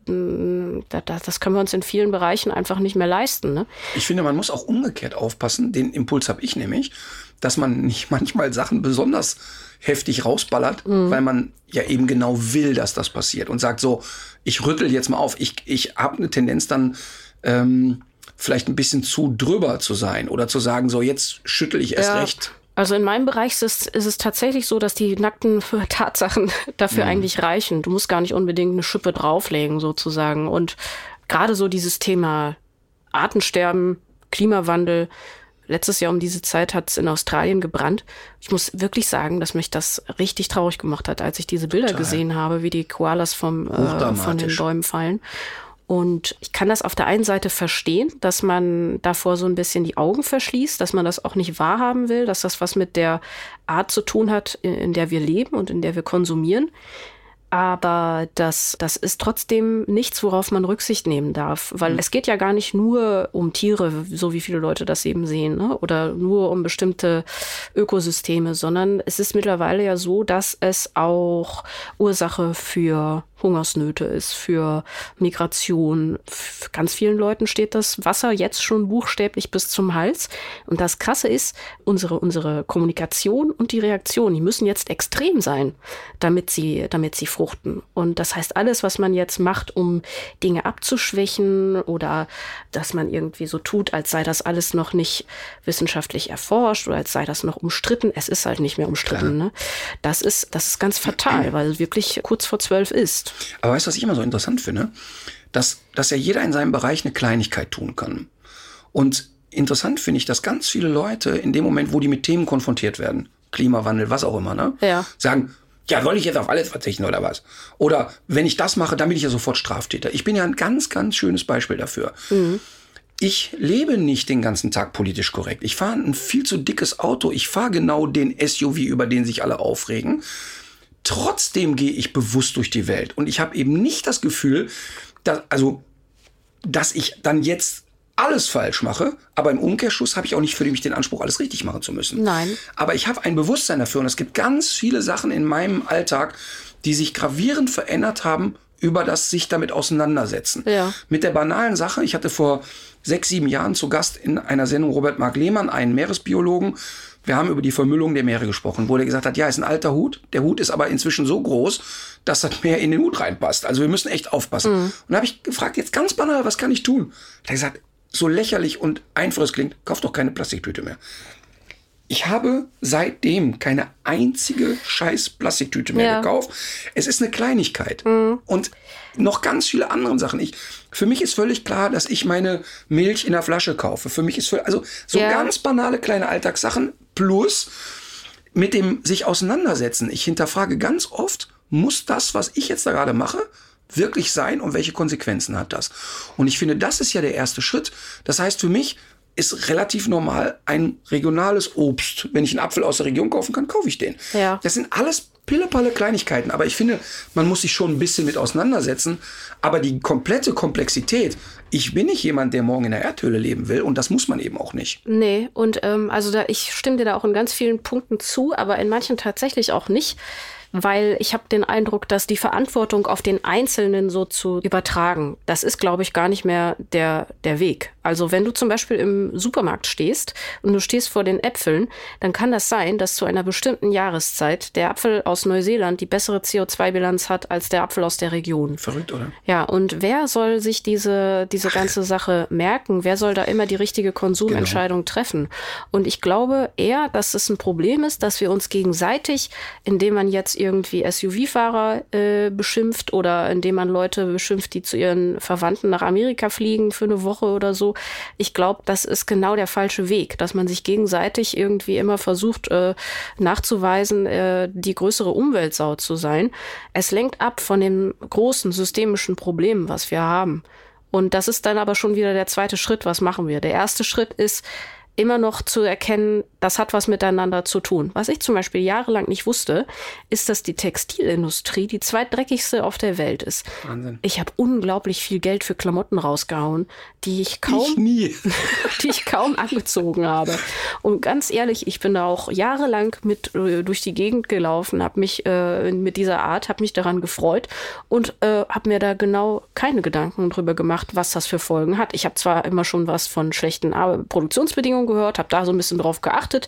das können wir uns in vielen Bereichen einfach nicht mehr leisten. Ne? Ich finde, man muss auch umgekehrt aufpassen. Den Impuls habe ich nämlich, dass man nicht manchmal Sachen besonders heftig rausballert, mhm. weil man ja eben genau will, dass das passiert und sagt so, ich rüttel jetzt mal auf. Ich, ich habe eine Tendenz dann ähm, vielleicht ein bisschen zu drüber zu sein oder zu sagen, so jetzt schüttel ich erst ja. recht. Also in meinem Bereich ist es, ist es tatsächlich so, dass die nackten Tatsachen dafür mhm. eigentlich reichen. Du musst gar nicht unbedingt eine Schippe drauflegen sozusagen. Und gerade so dieses Thema Artensterben, Klimawandel, letztes Jahr um diese Zeit hat es in Australien gebrannt. Ich muss wirklich sagen, dass mich das richtig traurig gemacht hat, als ich diese Bilder Total. gesehen habe, wie die Koalas vom, äh, von den Bäumen fallen. Und ich kann das auf der einen Seite verstehen, dass man davor so ein bisschen die Augen verschließt, dass man das auch nicht wahrhaben will, dass das was mit der Art zu tun hat, in, in der wir leben und in der wir konsumieren. Aber das, das ist trotzdem nichts, worauf man Rücksicht nehmen darf. Weil mhm. es geht ja gar nicht nur um Tiere, so wie viele Leute das eben sehen, ne? oder nur um bestimmte Ökosysteme, sondern es ist mittlerweile ja so, dass es auch Ursache für Hungersnöte ist, für Migration. Für ganz vielen Leuten steht das Wasser jetzt schon buchstäblich bis zum Hals. Und das Krasse ist, unsere, unsere Kommunikation und die Reaktion, die müssen jetzt extrem sein, damit sie, damit sie fruchten. Und das heißt, alles, was man jetzt macht, um Dinge abzuschwächen oder dass man irgendwie so tut, als sei das alles noch nicht wissenschaftlich erforscht oder als sei das noch umstritten, es ist halt nicht mehr umstritten. Ne? Das ist, das ist ganz fatal, weil wirklich kurz vor zwölf ist. Aber weißt du, was ich immer so interessant finde? Dass, dass ja jeder in seinem Bereich eine Kleinigkeit tun kann. Und interessant finde ich, dass ganz viele Leute in dem Moment, wo die mit Themen konfrontiert werden, Klimawandel, was auch immer, ne? Ja. Sagen, ja, soll ich jetzt auf alles verzichten oder was? Oder wenn ich das mache, dann bin ich ja sofort Straftäter. Ich bin ja ein ganz, ganz schönes Beispiel dafür. Mhm. Ich lebe nicht den ganzen Tag politisch korrekt. Ich fahre ein viel zu dickes Auto. Ich fahre genau den SUV, über den sich alle aufregen. Trotzdem gehe ich bewusst durch die Welt und ich habe eben nicht das Gefühl, dass, also, dass ich dann jetzt alles falsch mache, aber im Umkehrschluss habe ich auch nicht für mich den Anspruch, alles richtig machen zu müssen. Nein. Aber ich habe ein Bewusstsein dafür und es gibt ganz viele Sachen in meinem Alltag, die sich gravierend verändert haben über das sich damit auseinandersetzen. Ja. Mit der banalen Sache, ich hatte vor sechs, sieben Jahren zu Gast in einer Sendung Robert Mark Lehmann, einen Meeresbiologen, wir haben über die Vermüllung der Meere gesprochen, wo er gesagt hat, ja, ist ein alter Hut. Der Hut ist aber inzwischen so groß, dass das Meer in den Hut reinpasst. Also wir müssen echt aufpassen. Mhm. Und da habe ich gefragt, jetzt ganz banal, was kann ich tun? Er hat gesagt, so lächerlich und einfach es klingt, kauf doch keine Plastiktüte mehr. Ich habe seitdem keine einzige scheiß Plastiktüte mehr Ja. gekauft. Es ist eine Kleinigkeit. Und noch ganz viele andere Sachen. Ich, für mich ist völlig klar, dass ich meine Milch in der Flasche kaufe. Für mich ist völlig, also so Ja. ganz banale kleine Alltagssachen plus mit dem sich auseinandersetzen. Ich hinterfrage ganz oft, muss das, was ich jetzt da gerade mache, wirklich sein und welche Konsequenzen hat das? Und ich finde, das ist ja der erste Schritt. Das heißt, für mich ist relativ normal ein regionales Obst. Wenn ich einen Apfel aus der Region kaufen kann, kaufe ich den. Ja. Das sind alles pillepalle Kleinigkeiten. Aber ich finde, man muss sich schon ein bisschen mit auseinandersetzen. Aber die komplette Komplexität, ich bin nicht jemand, der morgen in der Erdhöhle leben will. Und das muss man eben auch nicht. Nee, und ähm, also da, ich stimme dir da auch in ganz vielen Punkten zu, aber in manchen tatsächlich auch nicht. Weil ich habe den Eindruck, dass die Verantwortung auf den Einzelnen so zu übertragen, das ist, glaube ich, gar nicht mehr der, der Weg. Also wenn du zum Beispiel im Supermarkt stehst und du stehst vor den Äpfeln, dann kann das sein, dass zu einer bestimmten Jahreszeit der Apfel aus Neuseeland die bessere CO2-Bilanz hat als der Apfel aus der Region. Verrückt, oder? Ja, und wer soll sich diese, diese ganze Sache merken? Wer soll da immer die richtige Konsumentscheidung treffen? Und ich glaube eher, dass es ein Problem ist, dass wir uns gegenseitig, indem man jetzt irgendwie SUV-Fahrer äh, beschimpft oder indem man Leute beschimpft, die zu ihren Verwandten nach Amerika fliegen für eine Woche oder so. Ich glaube, das ist genau der falsche Weg, dass man sich gegenseitig irgendwie immer versucht äh, nachzuweisen, äh, die größere Umweltsau zu sein. Es lenkt ab von dem großen systemischen Problem, was wir haben. Und das ist dann aber schon wieder der zweite Schritt. Was machen wir? Der erste Schritt ist, immer noch zu erkennen, das hat was miteinander zu tun. Was ich zum Beispiel jahrelang nicht wusste, ist, dass die Textilindustrie die zweitdreckigste auf der Welt ist. Wahnsinn. Ich habe unglaublich viel Geld für Klamotten rausgehauen, die ich kaum Ich die ich kaum angezogen habe. Und ganz ehrlich, ich bin da auch jahrelang mit äh, durch die Gegend gelaufen, habe mich äh, mit dieser Art, habe mich daran gefreut und äh, habe mir da genau keine Gedanken drüber gemacht, was das für Folgen hat. Ich habe zwar immer schon was von schlechten Ar Produktionsbedingungen gehört, habe da so ein bisschen drauf geachtet,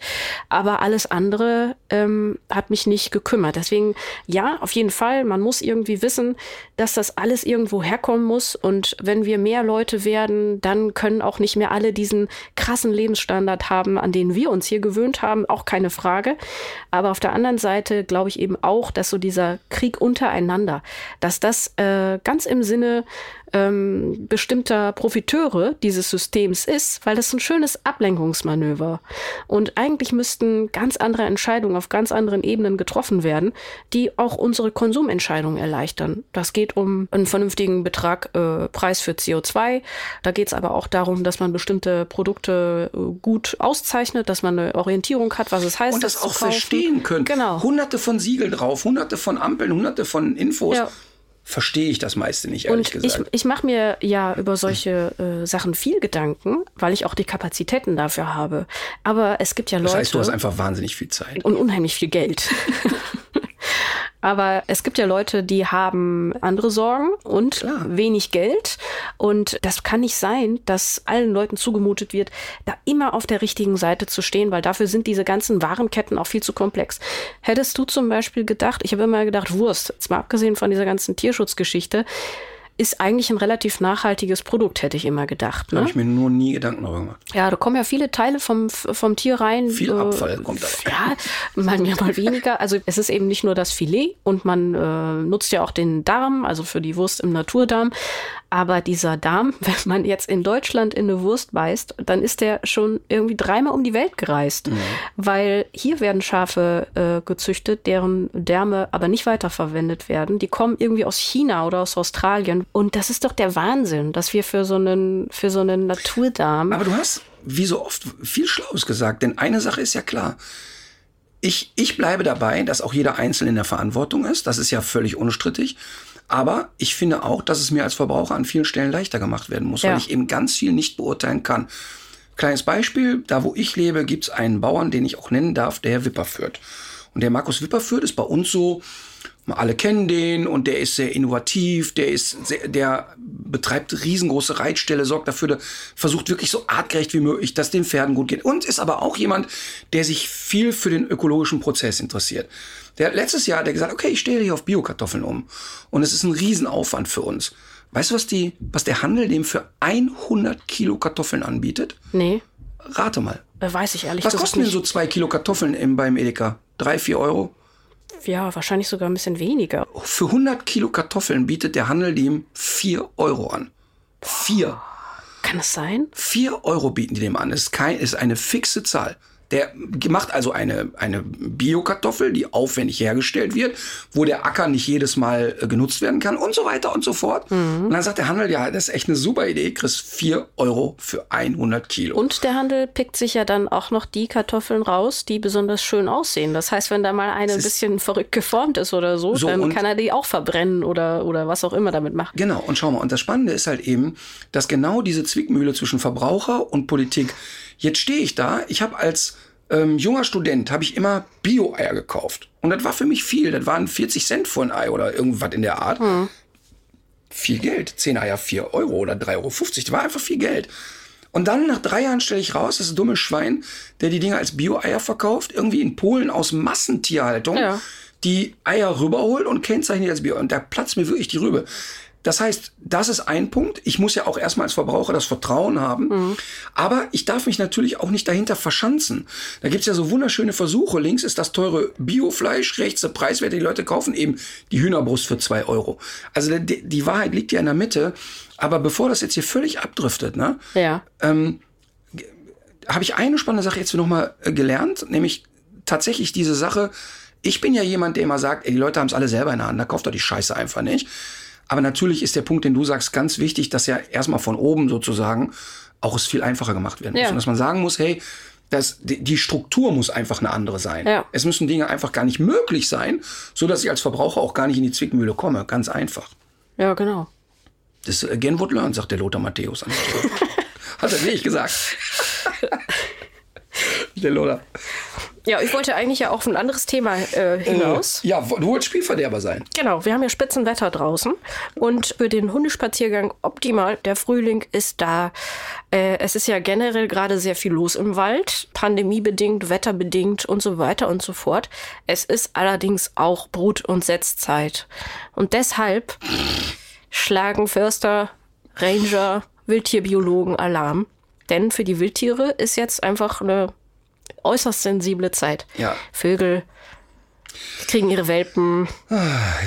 aber alles andere ähm, hat mich nicht gekümmert. Deswegen ja, auf jeden Fall, man muss irgendwie wissen, dass das alles irgendwo herkommen muss und wenn wir mehr Leute werden, dann können auch nicht mehr alle diesen krassen Lebensstandard haben, an den wir uns hier gewöhnt haben, auch keine Frage. Aber auf der anderen Seite glaube ich eben auch, dass so dieser Krieg untereinander, dass das äh, ganz im Sinne ähm, bestimmter Profiteure dieses Systems ist, weil das ein schönes Ablenkungsmanöver. Und eigentlich müssten ganz andere Entscheidungen auf ganz anderen Ebenen getroffen werden, die auch unsere Konsumentscheidungen erleichtern. Das geht um einen vernünftigen Betrag, äh, Preis für CO2. Da geht es aber auch darum, dass man bestimmte Produkte äh, gut auszeichnet, dass man eine Orientierung hat, was es heißt. Und das zu auch verstehen können. Genau. Hunderte von Siegeln drauf, hunderte von Ampeln, hunderte von Infos. Ja. Verstehe ich das meiste nicht, ehrlich Und ich, gesagt. ich mache mir ja über solche äh, Sachen viel Gedanken, weil ich auch die Kapazitäten dafür habe. Aber es gibt ja Leute das heißt, du hast einfach wahnsinnig viel Zeit. und unheimlich viel Geld. Aber es gibt ja Leute, die haben andere Sorgen und Klar. wenig Geld. Und das kann nicht sein, dass allen Leuten zugemutet wird, da immer auf der richtigen Seite zu stehen, weil dafür sind diese ganzen Warenketten auch viel zu komplex. Hättest du zum Beispiel gedacht, ich habe immer gedacht, Wurst, jetzt mal abgesehen von dieser ganzen Tierschutzgeschichte, ist eigentlich ein relativ nachhaltiges Produkt, hätte ich immer gedacht. Da habe Ne? ich mir nur nie Gedanken darüber gemacht. Ja, da kommen ja viele Teile vom, vom Tier rein. Viel äh, Abfall kommt da. Ja, mal mehr, mal weniger. Also es ist eben nicht nur das Filet und man äh, nutzt ja auch den Darm, also für die Wurst im Naturdarm. Aber dieser Darm, wenn man jetzt in Deutschland in eine Wurst beißt, dann ist der schon irgendwie dreimal um die Welt gereist. Mhm. Weil hier werden Schafe äh, gezüchtet, deren Därme aber nicht weiterverwendet werden. Die kommen irgendwie aus China oder aus Australien. Und das ist doch der Wahnsinn, dass wir für so einen, für so einen Naturdarm. Aber du hast, wie so oft, viel Schlaues gesagt. Denn eine Sache ist ja klar. Ich, ich bleibe dabei, dass auch jeder Einzelne in der Verantwortung ist. Das ist ja völlig unstrittig. Aber ich finde auch, dass es mir als Verbraucher an vielen Stellen leichter gemacht werden muss, Ja. weil ich eben ganz viel nicht beurteilen kann. Kleines Beispiel, da wo ich lebe, gibt es einen Bauern, den ich auch nennen darf, der Herr Wipperfürth. Und der Markus Wipperfürth ist bei uns so, alle kennen den und der ist sehr innovativ, der ist sehr, der betreibt riesengroße Reitställe, sorgt dafür, der versucht wirklich so artgerecht wie möglich, dass den Pferden gut geht und ist aber auch jemand, der sich viel für den ökologischen Prozess interessiert. Der hat letztes Jahr hat er gesagt, okay, ich stelle hier auf Biokartoffeln um und es ist ein Riesenaufwand für uns. Weißt du, was die, was der Handel dem für 100 Kilo Kartoffeln anbietet? nee. Rate mal. Äh, Weiß ich ehrlich Was kosten denn so zwei Kilo Kartoffeln im, beim Edeka? Drei, vier Euro? Ja, wahrscheinlich sogar ein bisschen weniger. Für 100 Kilo Kartoffeln bietet der Handel dem 4 Euro an. 4. Kann es sein? 4 Euro bieten die dem an. Ist, kein, ist eine fixe Zahl. Der macht also eine, eine Bio-Kartoffel, die aufwendig hergestellt wird, wo der Acker nicht jedes Mal äh, genutzt werden kann und so weiter und so fort. Mhm. Und dann sagt der Handel, ja, das ist echt eine super Idee, kriegst 4 Euro für 100 Kilo. Und der Handel pickt sich ja dann auch noch die Kartoffeln raus, die besonders schön aussehen. Das heißt, wenn da mal eine ein bisschen verrückt geformt ist oder so, So, dann und- kann er die auch verbrennen oder, oder was auch immer damit machen. Genau, und schau mal, und das Spannende ist halt eben, dass genau diese Zwickmühle zwischen Verbraucher und Politik, jetzt stehe ich da, ich habe als ähm, junger Student, habe ich immer Bio-Eier gekauft. Und das war für mich viel, das waren 40 Cent für ein Ei oder irgendwas in der Art. Viel Geld, 10 Eier 4 Euro oder 3,50 Euro, das war einfach viel Geld. Und dann nach drei Jahren stelle ich raus, das dumme Schwein, der die Dinger als Bio-Eier verkauft, irgendwie in Polen aus Massentierhaltung, Ja. die Eier rüberholt und kennzeichnet als Bio. Und da platzt mir wirklich die Rübe. Das heißt, das ist ein Punkt. Ich muss ja auch erstmal als Verbraucher das Vertrauen haben. Aber ich darf mich natürlich auch nicht dahinter verschanzen. Da gibt's ja so wunderschöne Versuche. Links ist das teure Biofleisch, rechts der Preiswerte. Die Leute kaufen eben die Hühnerbrust für zwei Euro. Also die, die Wahrheit liegt ja in der Mitte. Aber bevor das jetzt hier völlig abdriftet, ne, Ja. habe ich eine spannende Sache jetzt noch mal äh, gelernt, nämlich tatsächlich diese Sache. Ich bin ja jemand, der immer sagt, ey, die Leute haben es alle selber in der Hand, da kauft doch die Scheiße einfach nicht. Aber natürlich ist der Punkt, den du sagst, ganz wichtig, dass ja erstmal von oben sozusagen auch es viel einfacher gemacht werden muss. Ja. Und dass man sagen muss, hey, das, die, Struktur muss einfach eine andere sein. Ja. Es müssen Dinge einfach gar nicht möglich sein, so dass ich als Verbraucher auch gar nicht in die Zwickmühle komme. Ganz einfach. Ja, genau. Das ist again what learned, sagt der Lothar Matthäus. Hat er nicht gesagt. der Lothar. Ja, ich wollte eigentlich ja auch auf ein anderes Thema äh, hinaus. Ja, du wolltest Spielverderber sein. Genau, wir haben ja Spitzenwetter draußen und für den Hundespaziergang optimal. Der Frühling ist da. Äh, es ist ja generell gerade sehr viel los im Wald, pandemiebedingt, wetterbedingt und so weiter und so fort. Es ist allerdings auch Brut- und Setzzeit. Und deshalb schlagen Förster, Ranger, Wildtierbiologen Alarm. Denn für die Wildtiere ist jetzt einfach eine äußerst sensible Zeit. Ja. Vögel kriegen ihre Welpen,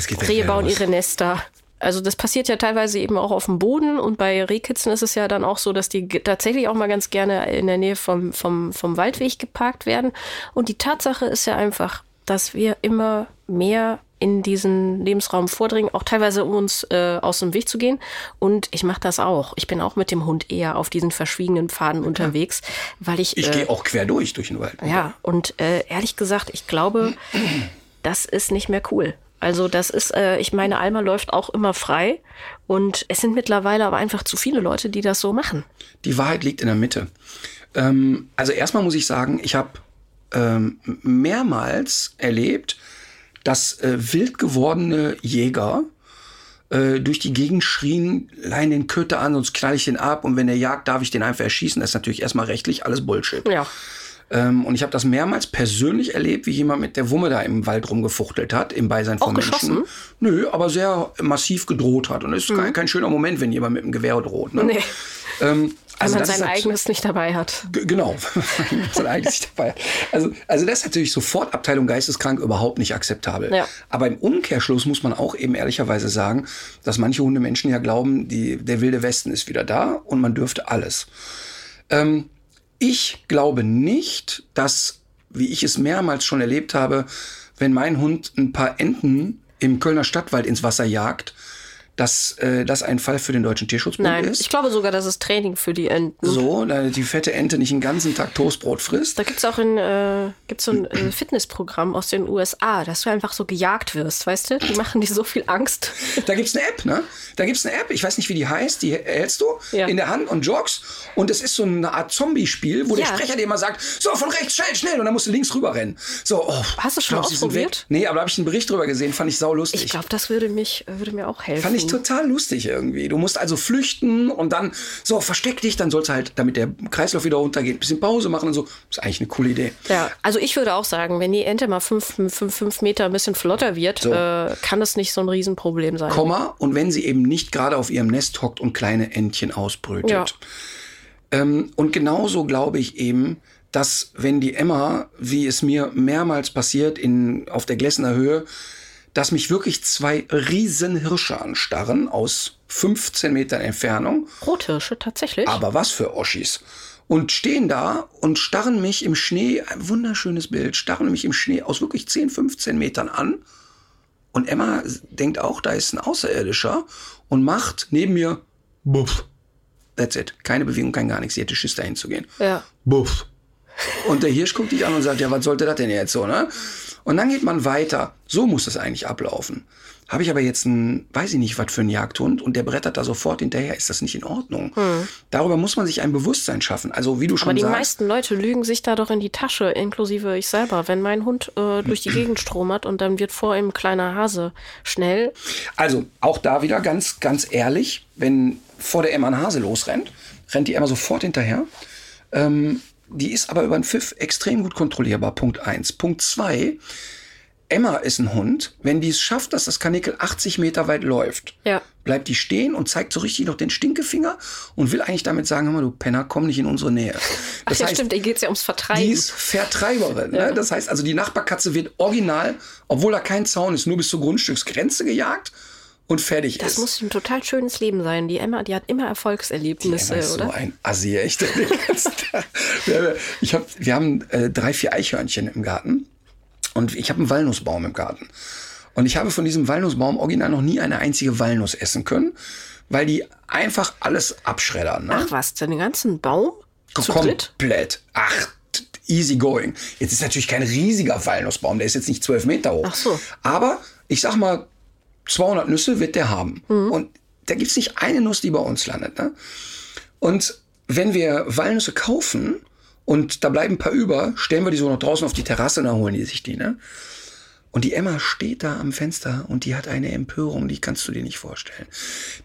geht Rehe bauen ihre Nester. Also das passiert ja teilweise eben auch auf dem Boden und bei Rehkitzen ist es ja dann auch so, dass die tatsächlich auch mal ganz gerne in der Nähe vom, vom, vom Waldweg geparkt werden. Und die Tatsache ist ja einfach, dass wir immer mehr in diesen Lebensraum vordringen, auch teilweise um uns äh, aus dem Weg zu gehen. Und ich mache das auch. Ich bin auch mit dem Hund eher auf diesen verschwiegenen Pfaden unterwegs, weil ich... Ich äh, gehe auch quer durch durch den Wald. ja, und äh, ehrlich gesagt, ich glaube, das ist nicht mehr cool. Also das ist, äh, ich meine, Alma läuft auch immer frei und es sind mittlerweile aber einfach zu viele Leute, die das so machen. Die Wahrheit liegt in der Mitte. Ähm, also erstmal muss ich sagen, ich habe ähm, mehrmals erlebt, dass äh, wild gewordene Jäger äh, durch die Gegend schrien, leihen den Köter an, sonst knall ich den ab und wenn der jagt, darf ich den einfach erschießen. Das ist natürlich erstmal rechtlich alles Bullshit. Ja. Ähm, und ich habe das mehrmals persönlich erlebt, wie jemand mit der Wumme da im Wald rumgefuchtelt hat, im Beisein von Auch Menschen. geschossen? Nö, aber sehr massiv gedroht hat. Und es ist kein, kein schöner Moment, wenn jemand mit dem Gewehr droht. Ne? Mhm. Nee. Ähm, Wenn man das ist sein eigenes nicht dabei hat. Genau, sein eigenes nicht dabei. Also, also das ist natürlich sofort Abteilung geisteskrank überhaupt nicht akzeptabel. Ja. Aber im Umkehrschluss muss man auch eben ehrlicherweise sagen, dass manche Hundemenschen ja glauben, die, der wilde Westen ist wieder da und man dürfte alles. Ähm, ich glaube nicht, dass, wie ich es mehrmals schon erlebt habe, wenn mein Hund ein paar Enten im Kölner Stadtwald ins Wasser jagt, dass äh, das ein Fall für den Deutschen Tierschutzbund Nein, ist. ich glaube sogar, das ist Training für die Enten. So, da die fette Ente nicht den ganzen Tag Toastbrot frisst. Da gibt's auch ein, äh, gibt's so ein äh, Fitnessprogramm aus den USA, dass du einfach so gejagt wirst, weißt du? Die machen dir so viel Angst. Da gibt's eine App, ne? Da gibt's eine App, ich weiß nicht, wie die heißt, die hältst du Ja. in der Hand und joggst. Und es ist so eine Art Zombie-Spiel, wo der Ja. Sprecher dir immer sagt, so, von rechts, schnell, schnell. Und dann musst du links rüber rennen. So, oh, Hast du schon glaub, ausprobiert? Nee, aber da habe ich einen Bericht drüber gesehen, fand ich sau lustig. Ich glaube, das würde mich, würde mir auch helfen. Fand ich total lustig irgendwie. Du musst also flüchten und dann so, versteck dich, dann sollst du halt, damit der Kreislauf wieder runtergeht, ein bisschen Pause machen und so. ist eigentlich eine coole Idee. Ja, also ich würde auch sagen, wenn die Ente mal fünf, fünf, fünf Meter ein bisschen flotter wird, So. äh, kann das nicht so ein Riesenproblem sein. Komma, und wenn sie eben nicht gerade auf ihrem Nest hockt und kleine Entchen ausbrütet. Ja. Ähm, und genauso glaube ich eben, dass wenn die Emma, wie es mir mehrmals passiert in, auf der Glessener Höhe, dass mich wirklich zwei riesen Hirsche anstarren aus 15 Metern Entfernung. Rothirsche, tatsächlich. Aber was für Oschis. Und stehen da und starren mich im Schnee, ein wunderschönes Bild, starren mich im Schnee aus wirklich 10, 15 Metern an. Und Emma denkt auch, da ist ein Außerirdischer und macht neben mir Buff. That's it. Keine Bewegung, kein gar nichts. Sie hätte Schiss, dahin zu gehen. Ja. Buff. Und der Hirsch guckt dich an und sagt, ja, was sollte das denn jetzt so, ne? Und dann geht man weiter. So muss das eigentlich ablaufen. Habe ich aber jetzt einen, weiß ich nicht, was für einen Jagdhund und der brettert da sofort hinterher, ist das nicht in Ordnung. Darüber muss man sich ein Bewusstsein schaffen. Also wie du schon Hm. Aber die sagst. meisten Leute lügen sich da doch in die Tasche, inklusive ich selber. Wenn mein Hund äh, durch die Gegend stromert und dann wird vor ihm ein kleiner Hase schnell. Also auch da wieder ganz, ganz ehrlich, wenn vor der Emma ein Hase losrennt, rennt die Emma sofort hinterher. Ähm, die ist aber über den Pfiff extrem gut kontrollierbar. Punkt eins. Punkt zwei. Emma ist ein Hund. Wenn die es schafft, dass das Kanickel 80 Meter weit läuft, Ja. bleibt die stehen und zeigt so richtig noch den Stinkefinger und will eigentlich damit sagen, hör mal, du Penner, komm nicht in unsere Nähe. Ach ja, stimmt, da geht es ja ums Die Vertreiben. ist Vertreiberin. Ne? Das heißt also, die Nachbarkatze wird original, obwohl da kein Zaun ist, nur bis zur Grundstücksgrenze gejagt und fertig Das ist. muss ein total schönes Leben sein. Die Emma, die hat immer Erfolgserlebnisse, Emma ist oder? so ein Assi, echt. Ich hab, wir haben äh, drei, vier Eichhörnchen im Garten und ich habe einen Walnussbaum im Garten. Und ich habe von diesem Walnussbaum original noch nie eine einzige Walnuss essen können, weil die einfach alles abschreddern. Ne? Ach was, den ganzen Baum? Zu dritt? Komplett. Ach, easy going. Jetzt ist natürlich kein riesiger Walnussbaum, der ist jetzt nicht zwölf Meter hoch. Ach so. Aber ich sag mal, 200 Nüsse wird der haben. Mhm. Und da gibt's nicht eine Nuss, die bei uns landet. Ne? Und wenn wir Walnüsse kaufen und da bleiben ein paar über, stellen wir die so noch draußen auf die Terrasse und dann holen die sich die. Ne? Und die Emma steht da am Fenster und die hat eine Empörung, die kannst du dir nicht vorstellen.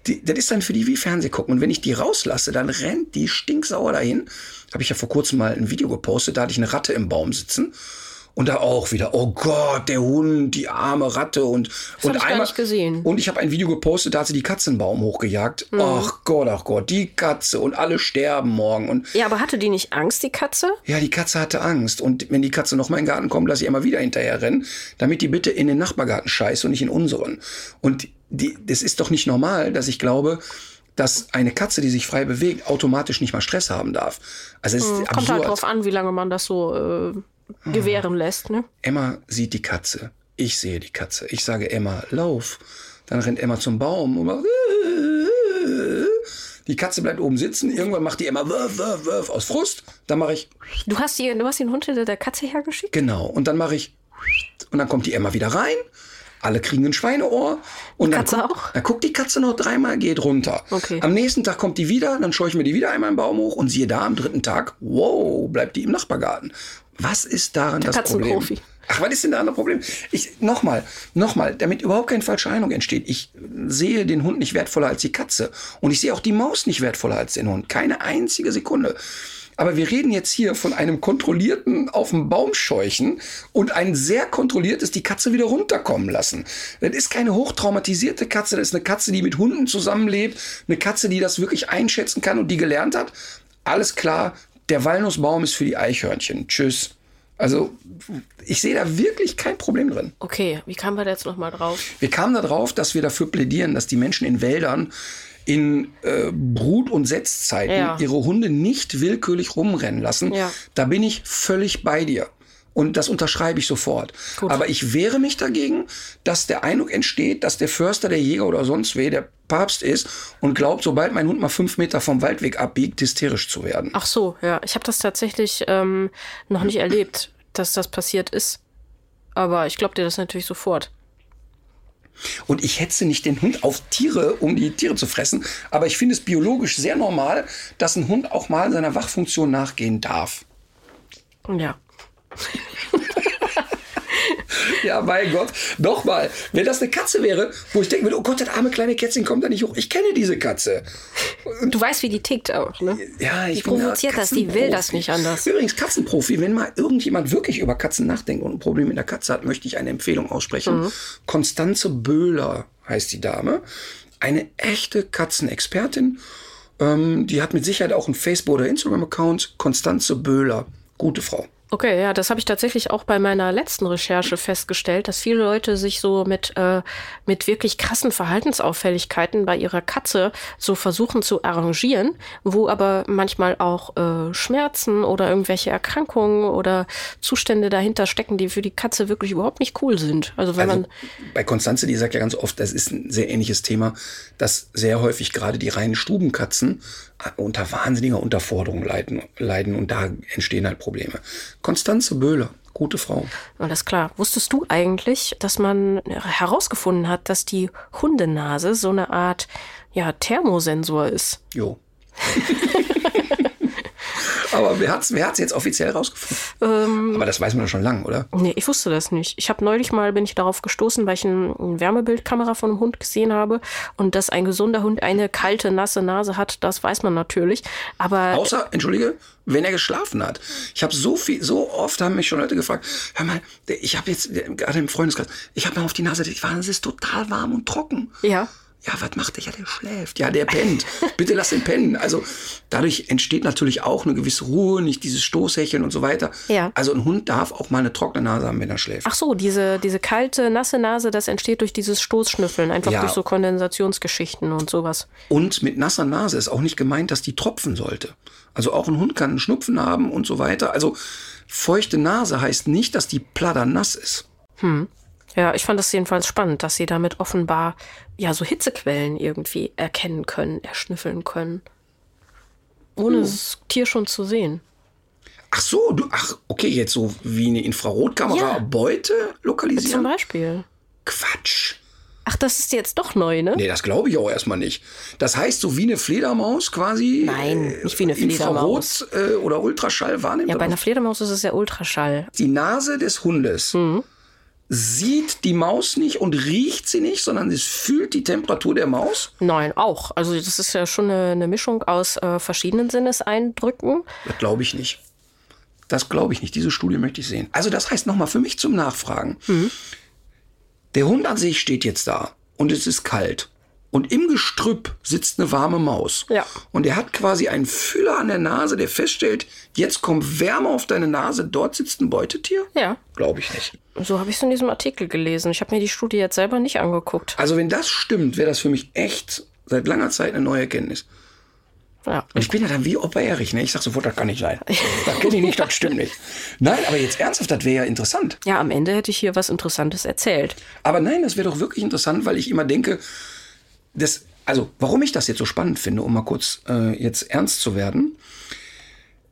Die, das ist dann für die wie Fernseh gucken. Und wenn ich die rauslasse, dann rennt die stinksauer dahin. Habe ich ja vor kurzem mal ein Video gepostet, da hatte ich eine Ratte im Baum sitzen. Und da auch wieder, oh Gott, der Hund, die arme Ratte und und hab ich gar nicht gesehen. Und ich habe ein Video gepostet, da hat sie die Katze im Baum hochgejagt. Mhm. Ach Gott, ach Gott, die Katze und alle sterben morgen und Ja, aber hatte die nicht Angst, die Katze? ja, die Katze hatte Angst. Und wenn die Katze noch mal in den Garten kommt, lasse ich immer wieder hinterher rennen, damit die bitte in den Nachbargarten scheißt und nicht in unseren. Und die, das ist doch nicht normal, dass ich glaube, dass eine Katze, die sich frei bewegt, automatisch nicht mal Stress haben darf. Also es ist Kommt halt drauf an, wie lange man das so äh, gewähren lässt, ne? Emma sieht die Katze. Ich sehe die Katze. Ich sage Emma, lauf. Dann rennt Emma zum Baum und macht. Die Katze bleibt oben sitzen. Irgendwann macht die Emma wirf, wirf, wirf aus Frust. Dann mache ich Du hast, die, du hast den Hund hinter der Katze hergeschickt? Genau. Und dann mache ich und dann kommt die Emma wieder rein. Alle kriegen ein Schweineohr. Und dann, Katze guckt, auch? dann guckt die Katze noch dreimal, geht runter. Okay. Am nächsten Tag kommt die wieder, dann scheue ich mir die wieder einmal im Baum hoch und siehe da, am dritten Tag, wow, bleibt die im Nachbargarten. Was ist daran das Problem? Ach, was ist denn da das Problem? Ich, nochmal, nochmal, damit überhaupt keine falsche Eindruck entsteht. Ich sehe den Hund nicht wertvoller als die Katze. Und ich sehe auch die Maus nicht wertvoller als den Hund. Keine einzige Sekunde. Aber wir reden jetzt hier von einem kontrollierten auf dem Baum scheuchen und ein sehr kontrolliertes die Katze wieder runterkommen lassen. Das ist keine hochtraumatisierte Katze, das ist eine Katze, die mit Hunden zusammenlebt, eine Katze, die das wirklich einschätzen kann und die gelernt hat. Alles klar, der Walnussbaum ist für die Eichhörnchen. Tschüss. Also, ich sehe da wirklich kein Problem drin. Okay, wie kamen wir da jetzt nochmal drauf? Wir kamen darauf, dass wir dafür plädieren, dass die Menschen in Wäldern in äh, Brut- und Setzzeiten Ja. ihre Hunde nicht willkürlich rumrennen lassen. Ja. Da bin ich völlig bei dir. Und das unterschreibe ich sofort. Gut. Aber ich wehre mich dagegen, dass der Eindruck entsteht, dass der Förster, der Jäger oder sonst wer der Papst ist und glaubt, sobald mein Hund mal fünf Meter vom Waldweg abbiegt, hysterisch zu werden. Ach so, ja. Ich habe das tatsächlich ähm, noch nicht erlebt, dass das passiert ist. Aber ich glaube dir das natürlich sofort. Und ich hetze nicht den Hund auf Tiere, um die Tiere zu fressen. Aber ich finde es biologisch sehr normal, dass ein Hund auch mal seiner Wachfunktion nachgehen darf. Ja. Ja, mein Gott. Nochmal, wenn das eine Katze wäre, wo ich würde, oh Gott, das arme kleine Kätzchen kommt da nicht hoch. Ich kenne diese Katze. Du weißt, wie die tickt auch, ne? Ja, ich Die provoziert das, die will das nicht anders. Übrigens, Katzenprofi, wenn mal irgendjemand wirklich über Katzen nachdenkt und ein Problem mit der Katze hat, möchte ich eine Empfehlung aussprechen. Mhm. Konstanze Böhler heißt die Dame. Eine echte Katzenexpertin. Ähm, die hat mit Sicherheit auch einen Facebook- oder Instagram-Account. Konstanze Böhler. Gute Frau. Okay, ja, das habe ich tatsächlich auch bei meiner letzten Recherche festgestellt, dass viele Leute sich so mit, äh, mit wirklich krassen Verhaltensauffälligkeiten bei ihrer Katze so versuchen zu arrangieren, wo aber manchmal auch äh, Schmerzen oder irgendwelche Erkrankungen oder Zustände dahinter stecken, die für die Katze wirklich überhaupt nicht cool sind. Also wenn Also man bei Konstanze, die sagt ja ganz oft, das ist ein sehr ähnliches Thema, dass sehr häufig gerade die reinen Stubenkatzen unter wahnsinniger Unterforderung leiden, leiden und da entstehen halt Probleme. Konstanze Böhler, gute Frau. Alles klar. Wusstest du eigentlich, dass man herausgefunden hat, dass die Hundenase so eine Art ja, Thermosensor ist? Jo. Aber wer hat's, wer hat's jetzt offiziell rausgefunden? Aber das weiß man doch schon lange, oder? Nee, ich wusste das nicht. Ich habe neulich mal, bin ich darauf gestoßen, weil ich ein, eine Wärmebildkamera von einem Hund gesehen habe. Und dass ein gesunder Hund eine kalte, nasse Nase hat, das weiß man natürlich. Aber Außer, entschuldige, wenn er geschlafen hat. Ich habe so viel, so oft haben mich schon Leute gefragt, hör mal, ich habe jetzt, gerade im Freundeskreis, ich habe mal auf die Nase, ich war, es ist total warm und trocken. ja, Ja, was macht der? Ja, der schläft. Ja, der pennt. Bitte lass ihn pennen. Also dadurch entsteht natürlich auch eine gewisse Ruhe, nicht dieses Stoßhecheln und so weiter. Ja. Also ein Hund darf auch mal eine trockene Nase haben, wenn er schläft. ach so, diese, diese kalte, nasse Nase, das entsteht durch dieses Stoßschnüffeln, einfach Ja. durch so Kondensationsgeschichten und sowas. Und mit nasser Nase ist auch nicht gemeint, dass die tropfen sollte. Also auch ein Hund kann einen Schnupfen haben und so weiter. Also feuchte Nase heißt nicht, dass die Pladder nass ist. Ja, ich fand das jedenfalls spannend, dass sie damit offenbar ja so Hitzequellen irgendwie erkennen können, erschnüffeln können. Ohne das Tier schon zu sehen. Ach so, du, ach, okay, jetzt so wie eine Infrarotkamera Ja. Beute Zum lokalisieren? Beispiel. Quatsch. Ach, das ist jetzt doch neu, ne? Nee, das glaube ich auch erstmal nicht. Das heißt, so wie eine Fledermaus quasi. Nein, nicht wie eine Fledermaus. Infrarot äh, oder Ultraschall wahrnimmt. Ja, bei einer Fledermaus ist es ja Ultraschall. die Nase des Hundes Mhm. Sieht die Maus nicht und riecht sie nicht, sondern es fühlt die Temperatur der Maus. Nein, auch. Also das ist ja schon eine, eine Mischung aus äh, verschiedenen Sinneseindrücken. Das glaube ich nicht. Das glaube ich nicht. Diese Studie möchte ich sehen. Also das heißt nochmal für mich zum Nachfragen. Mhm. Der Hund an sich steht jetzt da und es ist kalt. Und im Gestrüpp sitzt eine warme Maus. Ja. Und er hat quasi einen Füller an der Nase, der feststellt, jetzt kommt Wärme auf deine Nase, dort sitzt ein Beutetier? Ja, Glaube ich nicht. so habe ich es in diesem Artikel gelesen. Ich habe mir die Studie jetzt selber nicht angeguckt. Also wenn das stimmt, wäre das für mich echt seit langer Zeit eine neue Erkenntnis. Ja. Und ich bin ja dann wie Opa Erich, ne? Ich sag sofort, das kann nicht sein. Das kenne ich nicht, das stimmt nicht. Nein, aber jetzt ernsthaft, das wäre ja interessant. ja, am Ende hätte ich hier was Interessantes erzählt. Aber nein, das wäre doch wirklich interessant, weil ich immer denke, das, also warum ich das jetzt so spannend finde, um mal kurz äh, jetzt ernst zu werden,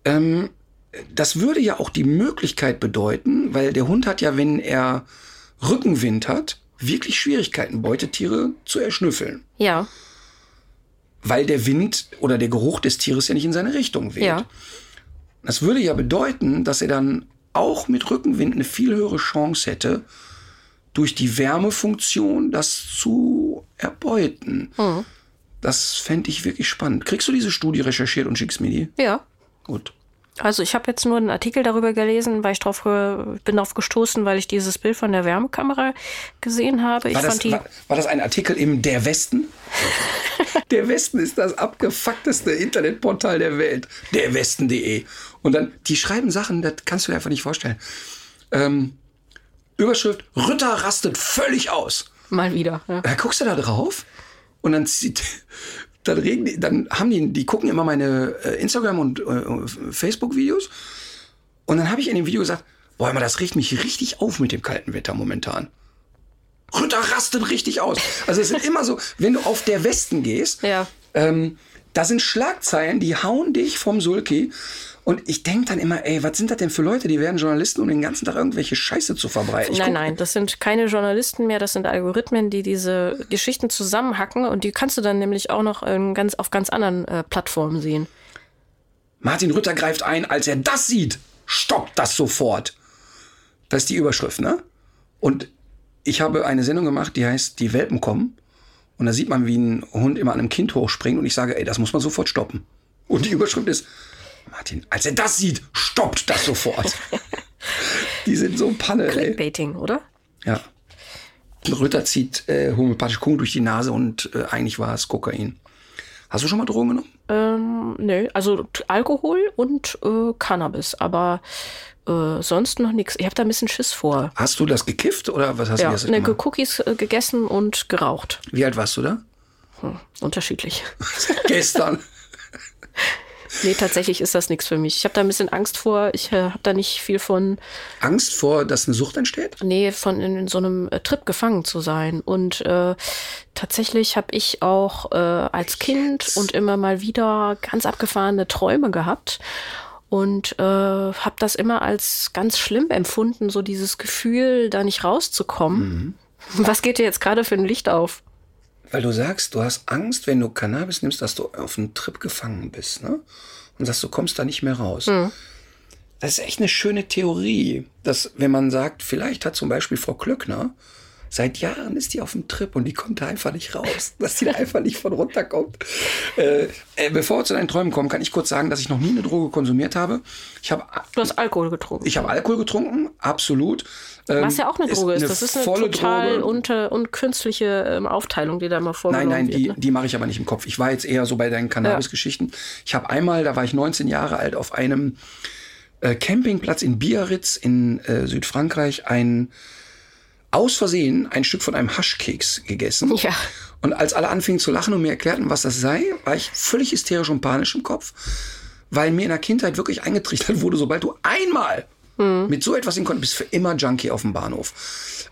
ähm, das würde ja auch die Möglichkeit bedeuten, weil der Hund hat ja, wenn er Rückenwind hat, wirklich Schwierigkeiten, Beutetiere zu erschnüffeln. Ja, Weil der Wind oder der Geruch des Tieres ja nicht in seine Richtung weht. ja. Das würde ja bedeuten, dass er dann auch mit Rückenwind eine viel höhere Chance hätte, durch die Wärmefunktion das zu erbeuten. Das fände ich wirklich spannend. Kriegst du diese Studie recherchiert und schickst mir die? Ja. Gut. Also ich habe jetzt nur einen Artikel darüber gelesen, weil ich drauf bin drauf gestoßen, weil ich dieses Bild von der Wärmekamera gesehen habe. Ich War das, war, war das ein Artikel im Der Westen? der Westen ist das abgefuckteste Internetportal der Welt. Derwesten.de. Und dann, die schreiben Sachen, das kannst du dir einfach nicht vorstellen. Ähm, Überschrift, Rütter rastet völlig aus. mal wieder. Ja. Da guckst du da drauf und dann zieht, dann reden die, dann haben die, die gucken immer meine äh, Instagram und äh, Facebook-Videos. Und dann habe ich in dem Video gesagt, boah, das regt mich richtig auf mit dem kalten Wetter momentan. Rütter rastet richtig aus. Also es sind immer so, wenn du auf der Westen gehst, Ja. ähm, da sind Schlagzeilen, die hauen dich vom Sulki. Und ich denke dann immer, ey, was sind das denn für Leute, die werden Journalisten, um den ganzen Tag irgendwelche Scheiße zu verbreiten? Ich Nein, nein, das sind keine Journalisten mehr, das sind Algorithmen, die diese Geschichten zusammenhacken und die kannst du dann nämlich auch noch ähm, ganz, auf ganz anderen äh, Plattformen sehen. Martin Rütter greift ein, als er das sieht, stoppt das sofort. Das ist die Überschrift, ne? Und ich habe eine Sendung gemacht, die heißt Die Welpen kommen. Und da sieht man, wie ein Hund immer an einem Kind hochspringt. Und ich sage, ey, das muss man sofort stoppen. Und die Überschrift ist, Martin, als er das sieht, stoppt das sofort. die sind so Panne, ey. Clickbaiting, oder? Ja. Rütter zieht äh, homöopathisch Kuchen durch die Nase und äh, eigentlich war es Kokain. Hast du schon mal Drogen genommen? Ähm, nö, also Alkohol und äh, Cannabis, aber äh, sonst noch nichts. Ich habe da ein bisschen Schiss vor. Hast du das gekifft oder was hast Ja, du jetzt ne, gemacht? Cookies äh, gegessen und geraucht. Wie alt warst du da? Unterschiedlich. Gestern. Nee, tatsächlich ist das nichts für mich. Ich habe da ein bisschen Angst vor. Ich äh, habe da nicht viel von, Angst vor, dass eine Sucht entsteht? nee, von in, so einem äh, Trip gefangen zu sein. Und äh, tatsächlich habe ich auch äh, als Kind und immer mal wieder ganz abgefahrene Träume gehabt. Und äh, habe das immer als ganz schlimm empfunden, so dieses Gefühl, da nicht rauszukommen. Was geht dir jetzt gerade für ein Licht auf? Weil du sagst, du hast Angst, wenn du Cannabis nimmst, dass du auf einen Trip gefangen bist, ne? Und sagst, du kommst da nicht mehr raus. Das ist echt eine schöne Theorie, dass wenn man sagt, vielleicht hat zum Beispiel Frau Klöckner, seit Jahren ist die auf dem Trip und die kommt da einfach nicht raus, dass die da einfach nicht von runterkommt. Äh, äh, bevor wir zu deinen Träumen kommen, kann ich kurz sagen, dass ich noch nie eine Droge konsumiert habe. Ich habe Du hast Alkohol getrunken. ich habe Alkohol getrunken, absolut. Ähm, Was ja auch eine Droge ist. Das ist eine volle total unter und künstliche ähm, Aufteilung, die da mal vorgenommen Nein, nein, die, wird. Ne? die mache ich aber nicht im Kopf. Ich war jetzt eher so bei deinen Cannabis-Geschichten. Ich habe einmal, da war ich 19 Jahre alt, auf einem äh, Campingplatz in Biarritz in äh, Südfrankreich ein aus Versehen ein Stück von einem Haschkeks gegessen. Ja. Und als alle anfingen zu lachen und mir erklärten, was das sei, war ich völlig hysterisch und panisch im Kopf, weil mir in der Kindheit wirklich eingetrichtert wurde, sobald du einmal Hm. mit so etwas in Kontakt bist, für immer Junkie auf dem Bahnhof.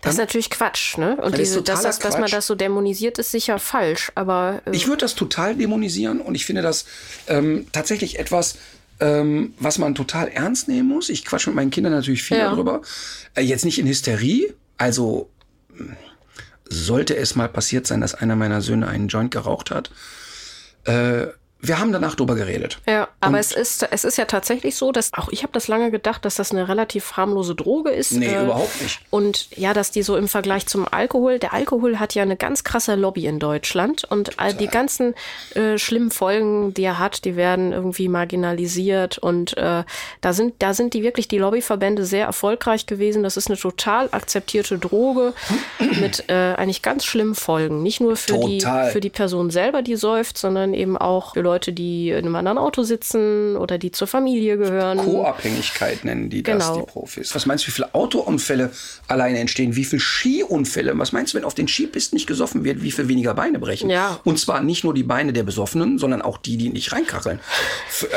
Das ist natürlich Quatsch, ne? Und Das diese, dass, das, dass man das so dämonisiert, ist sicher falsch. Aber äh, Ich würde das total dämonisieren und ich finde das ähm, tatsächlich etwas, ähm, was man total ernst nehmen muss. Ich quatsch mit meinen Kindern natürlich viel Ja. darüber. Äh, jetzt nicht in Hysterie, also sollte es mal passiert sein, dass einer meiner Söhne einen Joint geraucht hat. Äh, wir haben danach drüber geredet. Ja, aber Und- es ist, es ist ja tatsächlich so, dass auch ich habe das lange gedacht, dass das eine relativ harmlose Droge ist. Nee, überhaupt nicht. Und ja, dass die so im Vergleich zum Alkohol, der Alkohol hat ja eine ganz krasse Lobby in Deutschland und all die ganzen äh, schlimmen Folgen, die er hat, die werden irgendwie marginalisiert und äh, da sind, da sind die wirklich die Lobbyverbände sehr erfolgreich gewesen. Das ist eine total akzeptierte Droge mit äh, eigentlich ganz schlimmen Folgen. Nicht nur für die, für die Person selber, die säuft, sondern eben auch für Leute, die in einem anderen Auto sitzen oder die zur Familie gehören. Co-Abhängigkeit nennen die das, Genau. die Profis. Was meinst du, wie viele Autounfälle alleine entstehen? Wie viele Skiunfälle? Was meinst du, wenn auf den Skipisten nicht gesoffen wird, wie viel weniger Beine brechen? Ja. Und zwar nicht nur die Beine der Besoffenen, sondern auch die, die nicht reinkacheln.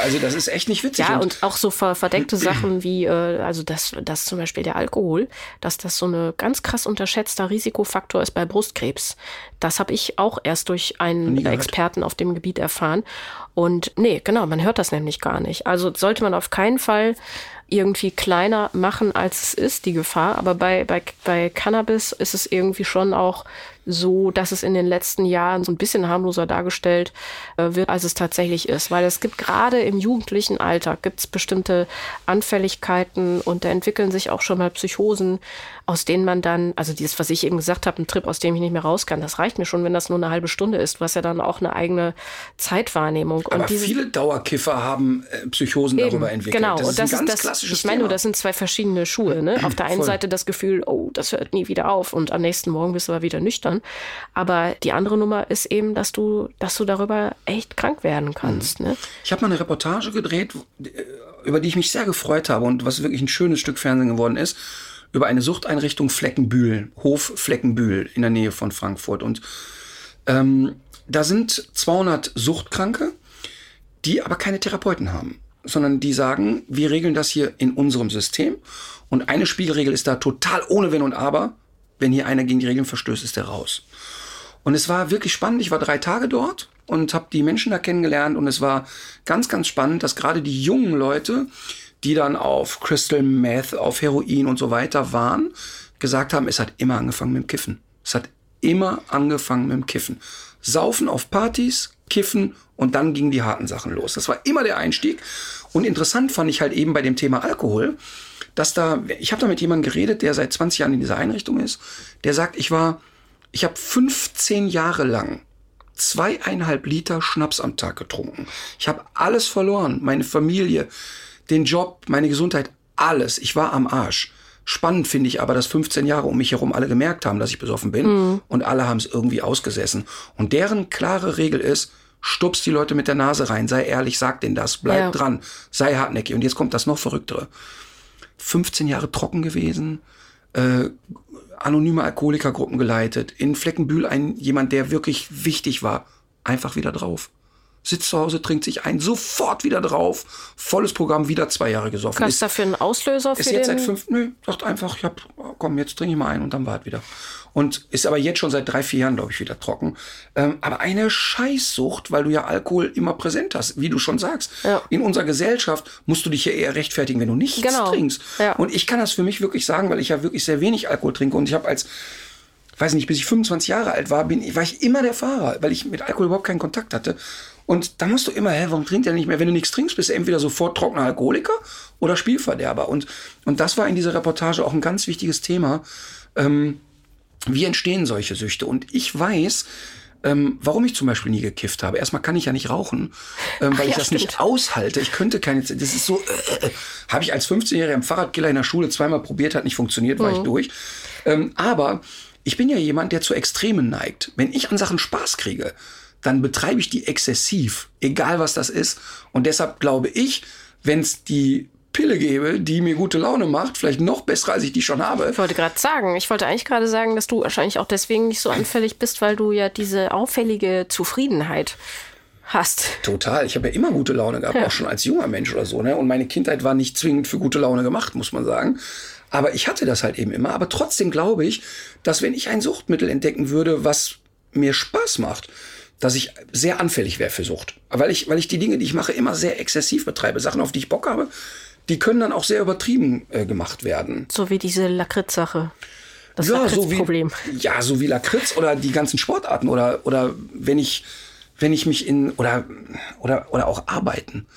Also das ist echt nicht witzig. Ja, und auch so ver verdeckte Sachen wie, äh, also dass, dass zum Beispiel der Alkohol, dass das so eine ganz krass unterschätzter Risikofaktor ist bei Brustkrebs. Das habe ich auch erst durch einen. Experten auf dem Gebiet erfahren. Und nee, genau, man hört das nämlich gar nicht. Also sollte man auf keinen Fall irgendwie kleiner machen, als es ist, die Gefahr. Aber bei, bei, bei Cannabis ist es irgendwie schon auch so, dass es in den letzten Jahren so ein bisschen harmloser dargestellt äh, wird, als es tatsächlich ist. Weil es gibt gerade im jugendlichen Alter gibt es bestimmte Anfälligkeiten und da entwickeln sich auch schon mal Psychosen, aus denen man dann, also dieses, was ich eben gesagt habe, ein Trip, aus dem ich nicht mehr raus kann, das reicht mir schon, wenn das nur eine halbe Stunde ist. Du hast ja dann auch eine eigene Zeitwahrnehmung. Aber und diese, viele Dauerkiffer haben äh, Psychosen darüber entwickelt. Genau, das und das ist das, klassisches ich meine nur, das sind zwei verschiedene Schuhe. Ne? Auf der einen Voll. Seite das Gefühl, oh, das hört nie wieder auf und am nächsten Morgen bist du aber wieder nüchtern. Aber die andere Nummer ist eben, dass du, dass du darüber echt krank werden kannst. Mhm. Ne? Ich habe mal eine Reportage gedreht, äh, über die ich mich sehr gefreut habe und was wirklich ein schönes Stück Fernsehen geworden ist, über eine Suchteinrichtung Fleckenbühl, Hof Fleckenbühl in der Nähe von Frankfurt. Und ähm, da sind 200 Suchtkranke, die aber keine Therapeuten haben, sondern die sagen, wir regeln das hier in unserem System. Und eine Spielregel ist da total ohne Wenn und Aber. Wenn hier einer gegen die Regeln verstößt, ist der raus. Und es war wirklich spannend. Ich war drei Tage dort und habe die Menschen da kennengelernt. Und es war ganz, ganz spannend, dass gerade die jungen Leute, die dann auf Crystal Meth, auf Heroin und so weiter waren, gesagt haben, es hat immer angefangen mit dem Kiffen. Es hat immer angefangen mit dem Kiffen. Saufen auf Partys, kiffen und dann gingen die harten Sachen los. Das war immer der Einstieg. Und interessant fand ich halt eben bei dem Thema Alkohol, dass da, ich habe da mit jemandem geredet, der seit 20 Jahren in dieser Einrichtung ist, der sagt, ich war, ich habe 15 Jahre lang zweieinhalb Liter Schnaps am Tag getrunken. Ich habe alles verloren, meine Familie, den Job, meine Gesundheit, alles. Ich war am Arsch. Spannend finde ich aber, dass 15 Jahre um mich herum alle gemerkt haben, dass ich besoffen bin und alle haben es irgendwie ausgesessen. Und deren klare Regel ist, Stupst die Leute mit der Nase rein, sei ehrlich, sag denen das, bleib Ja. dran, sei hartnäckig. Und jetzt kommt das noch Verrücktere. 15 Jahre trocken gewesen, äh, anonyme Alkoholikergruppen geleitet, in Fleckenbühl ein jemand, der wirklich wichtig war, einfach wieder drauf. Sitzt zu Hause, trinkt sich ein, sofort wieder drauf, volles Programm, wieder zwei Jahre gesoffen. Es Ist, dafür einen Auslöser für ist jetzt seit fünf, nö, sagt einfach, ich hab, komm, jetzt trinke ich mal ein und dann war es wieder. Und ist aber jetzt schon seit drei, vier Jahren, glaube ich, wieder trocken. Ähm, aber eine Scheißsucht, weil du ja Alkohol immer präsent hast, wie du schon sagst. Ja. In unserer Gesellschaft musst du dich ja eher rechtfertigen, wenn du nichts Genau. trinkst. Ja. Und ich kann das für mich wirklich sagen, weil ich ja wirklich sehr wenig Alkohol trinke und ich habe als weiß nicht, bis ich 25 Jahre alt war, bin, war ich immer der Fahrer, weil ich mit Alkohol überhaupt keinen Kontakt hatte. Und da musst du immer, hä, warum trinkt er nicht mehr? Wenn du nichts trinkst, bist du entweder sofort trockener Alkoholiker oder Spielverderber. Und, und das war in dieser Reportage auch ein ganz wichtiges Thema. Ähm, wie entstehen solche Süchte? Und ich weiß, ähm, warum ich zum Beispiel nie gekifft habe. Erstmal kann ich ja nicht rauchen, ähm, weil ja, ich das nicht stimmt. aushalte. Ich könnte keine, das ist so, äh, äh, habe ich als 15-Jähriger im Fahrradkiller in der Schule zweimal probiert, hat nicht funktioniert, war ich durch. Ähm, aber ich bin ja jemand, der zu Extremen neigt. Wenn ich an Sachen Spaß kriege, dann betreibe ich die exzessiv, egal was das ist. Und deshalb glaube ich, wenn es die Pille gäbe, die mir gute Laune macht, vielleicht noch besser, als ich die schon habe, Ich wollte gerade sagen, ich wollte eigentlich gerade sagen, dass du wahrscheinlich auch deswegen nicht so anfällig bist, weil du ja diese auffällige Zufriedenheit hast. Total. Ich habe ja immer gute Laune gehabt, auch schon als junger Mensch oder so. Ne? Und meine Kindheit war nicht zwingend für gute Laune gemacht, muss man sagen. Aber ich hatte das halt eben immer. Aber trotzdem glaube ich, dass wenn ich ein Suchtmittel entdecken würde, was mir Spaß macht, dass ich sehr anfällig wäre für Sucht. Weil ich, weil ich die Dinge, die ich mache, immer sehr exzessiv betreibe. Sachen, auf die ich Bock habe, die können dann auch sehr übertrieben äh, gemacht werden. So wie diese Lakritz-Sache. Das so wie, Lakritz-Problem. ja, so wie Lakritz oder die ganzen Sportarten oder, oder wenn ich, wenn ich mich in, oder, oder, oder auch arbeiten.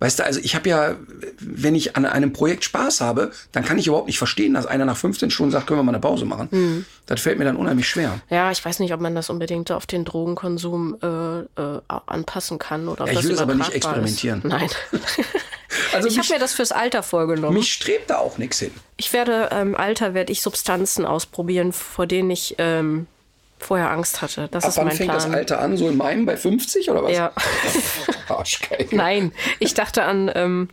Weißt du, also ich habe ja, wenn ich an einem Projekt Spaß habe, dann kann ich überhaupt nicht verstehen, dass einer nach 15 Stunden sagt, können wir mal eine Pause machen. Mhm. Das fällt mir dann unheimlich schwer. Ja, ich weiß nicht, ob man das unbedingt auf den Drogenkonsum äh, äh, anpassen kann oder Ja, ich will das aber nicht übertragbar ist. experimentieren. Nein. Also ich habe mir das fürs Alter vorgenommen. mich strebt da auch nichts hin. Ich werde im Alter werde ich Substanzen ausprobieren, vor denen ich ähm, vorher Angst hatte. Das Ab ist wann mein fängt Plan. das Alter an? So in meinem bei 50 oder was? Ja. Arschgeil. Nein, ich dachte an, ähm,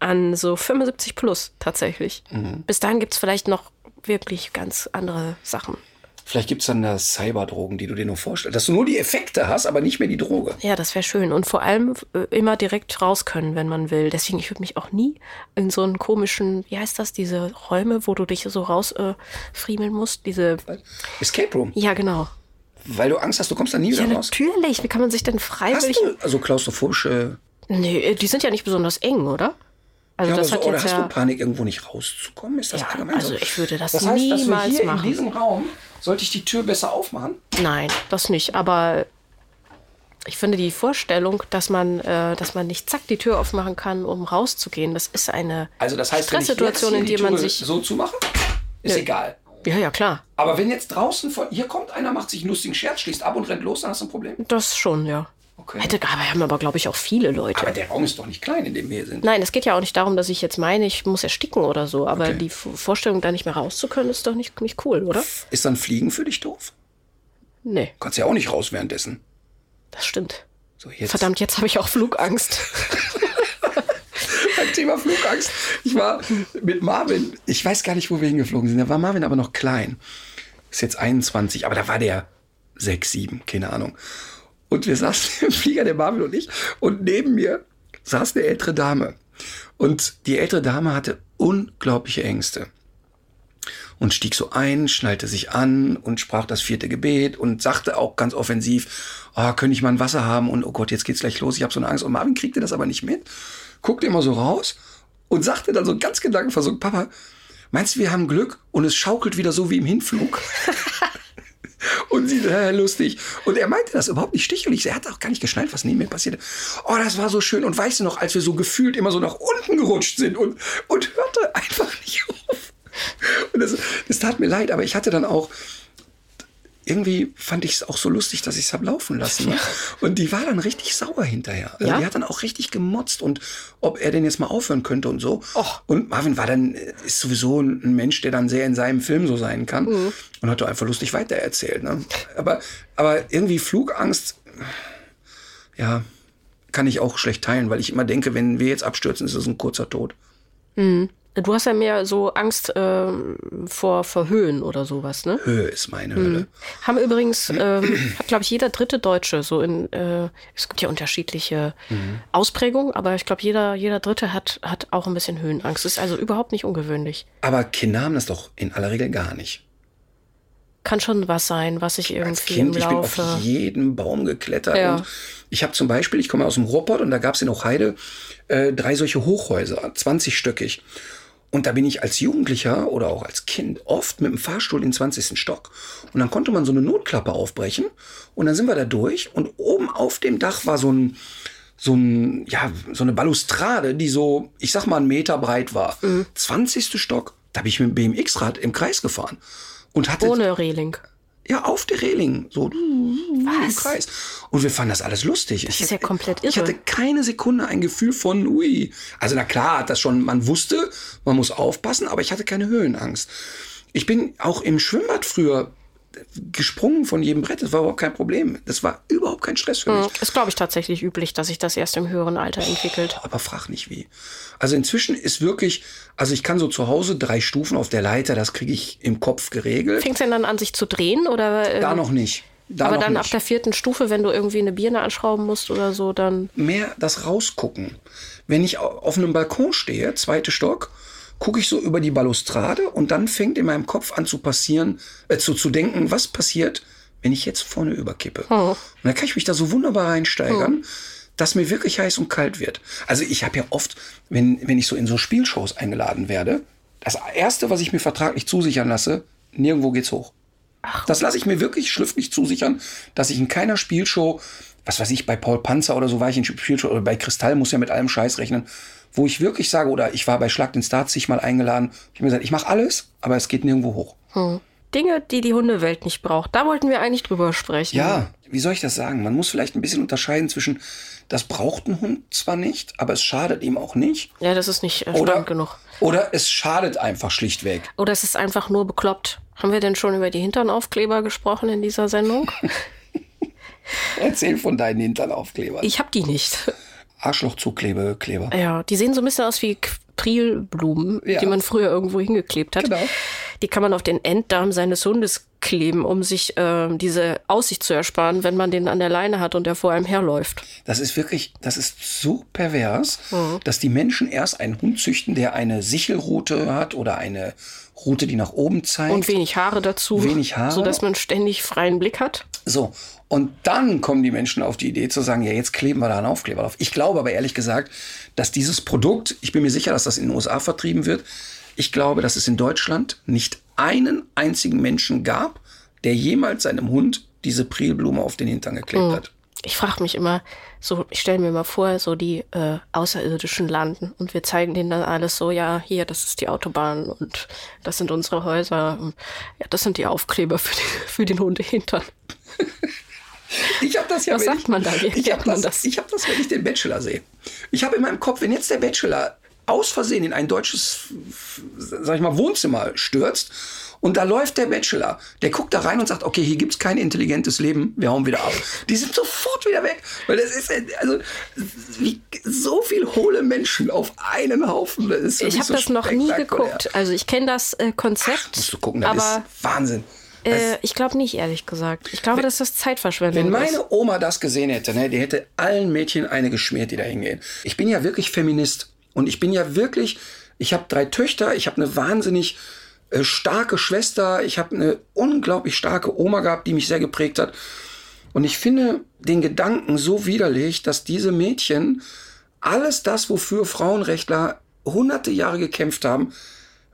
an so 75 plus tatsächlich. Mhm. Bis dahin gibt es vielleicht noch wirklich ganz andere Sachen. Vielleicht gibt's dann da Cyberdrogen, die du dir nur vorstellst. Dass du nur die Effekte hast, aber nicht mehr die Droge. Ja, das wäre schön. Und vor allem äh, immer direkt raus können, wenn man will. Deswegen, ich würde mich auch nie in so einen komischen, wie heißt das, diese Räume, wo du dich so raus äh, musst. Diese. Escape Room. Ja, genau. Weil du Angst hast, du kommst da nie wieder Ja, raus. natürlich. Wie kann man sich denn Hast freiwillig. du also klaustrophobische. Nee, die sind ja nicht besonders eng, oder? Also Ja, aber das so, hat oder jetzt hast ja. du Panik, irgendwo nicht rauszukommen? Ist das Ja, allgemein also so? ich würde das das heißt, dass wir niemals hier machen. in diesem Raum, sollte ich die Tür besser aufmachen? Nein, das nicht. Aber ich finde die Vorstellung, dass man, äh, dass man nicht zack die Tür aufmachen kann, um rauszugehen, das ist eine Also das heißt, Stresssituation, in die der man Tür sich. so zumache, ist Nö. egal. Ja, ja, klar. Aber wenn jetzt draußen von hier kommt einer, macht sich einen lustigen Scherz, schließt ab und rennt los, dann hast du ein Problem. Das schon, ja. Okay. Hätte, aber haben aber, glaube ich, auch viele Leute. Aber der Raum ist doch nicht klein, in dem wir hier sind. Nein, es geht ja auch nicht darum, dass ich jetzt meine, ich muss ersticken oder so. Aber Okay. die Vorstellung, da nicht mehr raus zu können, ist doch nicht, nicht cool, oder? Ist dann Fliegen für dich doof? Nee, Kannst ja auch nicht raus währenddessen. das stimmt. So, jetzt Verdammt, jetzt habe ich auch Flugangst. beim Thema Flugangst. Ich war mit Marvin, ich weiß gar nicht, wo wir hingeflogen sind. Da war Marvin aber noch klein. Ist jetzt 21, aber da war der 6, 7, keine Ahnung. Und wir saßen im Flieger, der Marvin und ich, und neben mir saß eine ältere Dame. Und die ältere Dame hatte unglaubliche Ängste. Und stieg so ein, schnallte sich an und sprach das vierte Gebet und sagte auch ganz offensiv, oh, könnte ich mal ein Wasser haben und oh Gott, jetzt geht's gleich los, ich habe so eine Angst. Und Marvin kriegte das aber nicht mit, guckte immer so raus und sagte dann so ganz gedankenversunken, Papa, meinst du, wir haben Glück und es schaukelt wieder so wie im Hinflug? Und sie, äh, lustig. Und er meinte das überhaupt nicht stichelig. Er hat auch gar nicht geschnallt, was neben mir passierte. Oh, das war so schön. Und weißt du noch, als wir so gefühlt immer so nach unten gerutscht sind und, und hörte einfach nicht auf. Und das, das tat mir leid, aber ich hatte dann auch, irgendwie fand ich es auch so lustig, dass ich es hab laufen lassen. Ne? Und die war dann richtig sauer hinterher. Also Ja? Die hat dann auch richtig gemotzt und ob er denn jetzt mal aufhören könnte und so. Och. Und Marvin war dann, äh, ist sowieso ein Mensch, der dann sehr in seinem Film so sein kann. Und hat doch einfach lustig weitererzählt. Ne? Aber, aber irgendwie Flugangst, ja, kann ich auch schlecht teilen, weil ich immer denke, wenn wir jetzt abstürzen, ist es ein kurzer Tod. Du hast ja mehr so Angst ähm, vor, vor Höhen oder sowas, ne? Höhe ist meine Hölle. Haben übrigens, ähm, hat glaube ich jeder dritte Deutsche so in, äh, es gibt ja unterschiedliche Ausprägungen, aber ich glaube jeder, jeder dritte hat, hat auch ein bisschen Höhenangst. Ist also überhaupt nicht ungewöhnlich. Aber Kinder haben das doch in aller Regel gar nicht. Kann schon was sein, was ich Als irgendwie Kind, im ich bin auf jeden Baum geklettert. Ja. Und ich habe zum Beispiel, ich komme aus dem Ruhrpott und da gab es in Hochheide äh, drei solche Hochhäuser, 20-stöckig. Und da bin ich als Jugendlicher oder auch als Kind oft mit dem Fahrstuhl in den 20. Stock. Und dann konnte man so eine Notklappe aufbrechen. Und dann sind wir da durch. Und oben auf dem Dach war so ein, so ein, ja, so eine Balustrade, die so, ich sag mal, einen Meter breit war. Mhm. 20. Stock. Da bin ich mit dem BMX-Rad im Kreis gefahren. Und hatte Ohne Reling. Ja, auf der Reling. So im Kreis. Und wir fanden das alles lustig. Das ist ja komplett Ich irre. hatte keine Sekunde ein Gefühl von, ui. Also na klar, hat das schon, man wusste, man muss aufpassen, aber ich hatte keine Höhenangst. Ich bin auch im Schwimmbad früher gesprungen von jedem Brett. Das war überhaupt kein Problem. Das war überhaupt kein Stress für mich. Hm, Ist, glaube ich, tatsächlich üblich, dass sich das erst im höheren Alter entwickelt. Aber frag nicht wie. Also inzwischen ist wirklich, also ich kann so zu Hause drei Stufen auf der Leiter, das kriege ich im Kopf geregelt. Fängt es denn dann an, sich zu drehen? Oder, äh, Da noch nicht. Da aber dann nicht. ab der vierten Stufe, wenn du irgendwie eine Birne anschrauben musst oder so, dann. mehr das Rausgucken. Wenn ich au- auf einem Balkon stehe, zweite Stock, gucke ich so über die Balustrade und dann fängt in meinem Kopf an zu passieren, äh, zu, zu denken, was passiert, wenn ich jetzt vorne überkippe. Und dann kann ich mich da so wunderbar reinsteigern, dass mir wirklich heiß und kalt wird. Also ich habe ja oft, wenn, wenn ich so in so Spielshows eingeladen werde, das erste, was ich mir vertraglich zusichern lasse, nirgendwo geht's hoch. Das lasse ich mir wirklich schriftlich zusichern, dass ich in keiner Spielshow, was weiß ich, bei Paul Panzer oder so war ich in Spielshow oder bei Kristall muss ja mit allem Scheiß rechnen, wo ich wirklich sage, oder ich war bei Schlag den Star zigmal eingeladen, ich habe mir gesagt, ich mache alles, aber es geht nirgendwo hoch. Dinge, die die Hundewelt nicht braucht. Da wollten wir eigentlich drüber sprechen. Ja, wie soll ich das sagen? Man muss vielleicht ein bisschen unterscheiden zwischen, das braucht ein Hund zwar nicht, aber es schadet ihm auch nicht. Ja, das ist nicht äh, Oder, genug. oder es schadet einfach schlichtweg. Oder es ist einfach nur bekloppt. Haben wir denn schon über die Hinternaufkleber gesprochen in dieser Sendung? Erzähl von deinen Hinternaufklebern. Ich habe die nicht. Arschlochzugkleber, Kleber. Ja, die sehen so ein bisschen aus wie Prilblumen, Ja. die man früher irgendwo hingeklebt hat. Genau. Die kann man auf den Enddarm seines Hundes kleben, um sich äh, diese Aussicht zu ersparen, wenn man den an der Leine hat und der vor einem herläuft. Das ist wirklich, das ist so pervers, Mhm. dass die Menschen erst einen Hund züchten, der eine Sichelrute hat oder eine Route, die nach oben zeigt. Und wenig Haare dazu. Wenig Haare. Sodass man ständig freien Blick hat. So. Und dann kommen die Menschen auf die Idee zu sagen, ja, jetzt kleben wir da einen Aufkleber drauf. Ich glaube aber ehrlich gesagt, dass dieses Produkt, ich bin mir sicher, dass das in den USA vertrieben wird. Ich glaube, dass es in Deutschland nicht einen einzigen Menschen gab, der jemals seinem Hund diese Prilblume auf den Hintern geklebt Mhm. hat. Ich frage mich immer, so, ich stelle mir mal vor, so die äh, Außerirdischen landen und wir zeigen denen dann alles so, ja, hier, das ist die Autobahn und das sind unsere Häuser. Und, ja, das sind die Aufkleber für, die, für den Hundehintern. Ich habe das ja. Was sagt man da? Wie Ich habe das, das? ich hab das, wenn ich den Bachelor sehe. Ich habe in meinem Kopf, wenn jetzt der Bachelor aus Versehen in ein deutsches, sag ich mal, Wohnzimmer stürzt und da läuft der Bachelor, der guckt da rein und sagt, okay, hier gibt's kein intelligentes Leben, wir hauen wieder ab. Die sind sofort wieder weg, weil das ist also wie so viel hohle Menschen auf einen Haufen. Ich habe so das noch nie geguckt. Also ich kenne das äh, Konzept, Musst du gucken, das aber ist Wahnsinn. Äh, ich glaube nicht, ehrlich gesagt. Ich glaube, dass das Zeitverschwendung Wenn ist. meine Oma das gesehen hätte, ne, die hätte allen Mädchen eine geschmiert, die da hingehen. Ich bin ja wirklich Feminist. Und ich bin ja wirklich, ich habe drei Töchter, ich habe eine wahnsinnig äh, starke Schwester, ich habe eine unglaublich starke Oma gehabt, die mich sehr geprägt hat. Und ich finde den Gedanken so widerlich, dass diese Mädchen alles das, wofür Frauenrechtler hunderte Jahre gekämpft haben,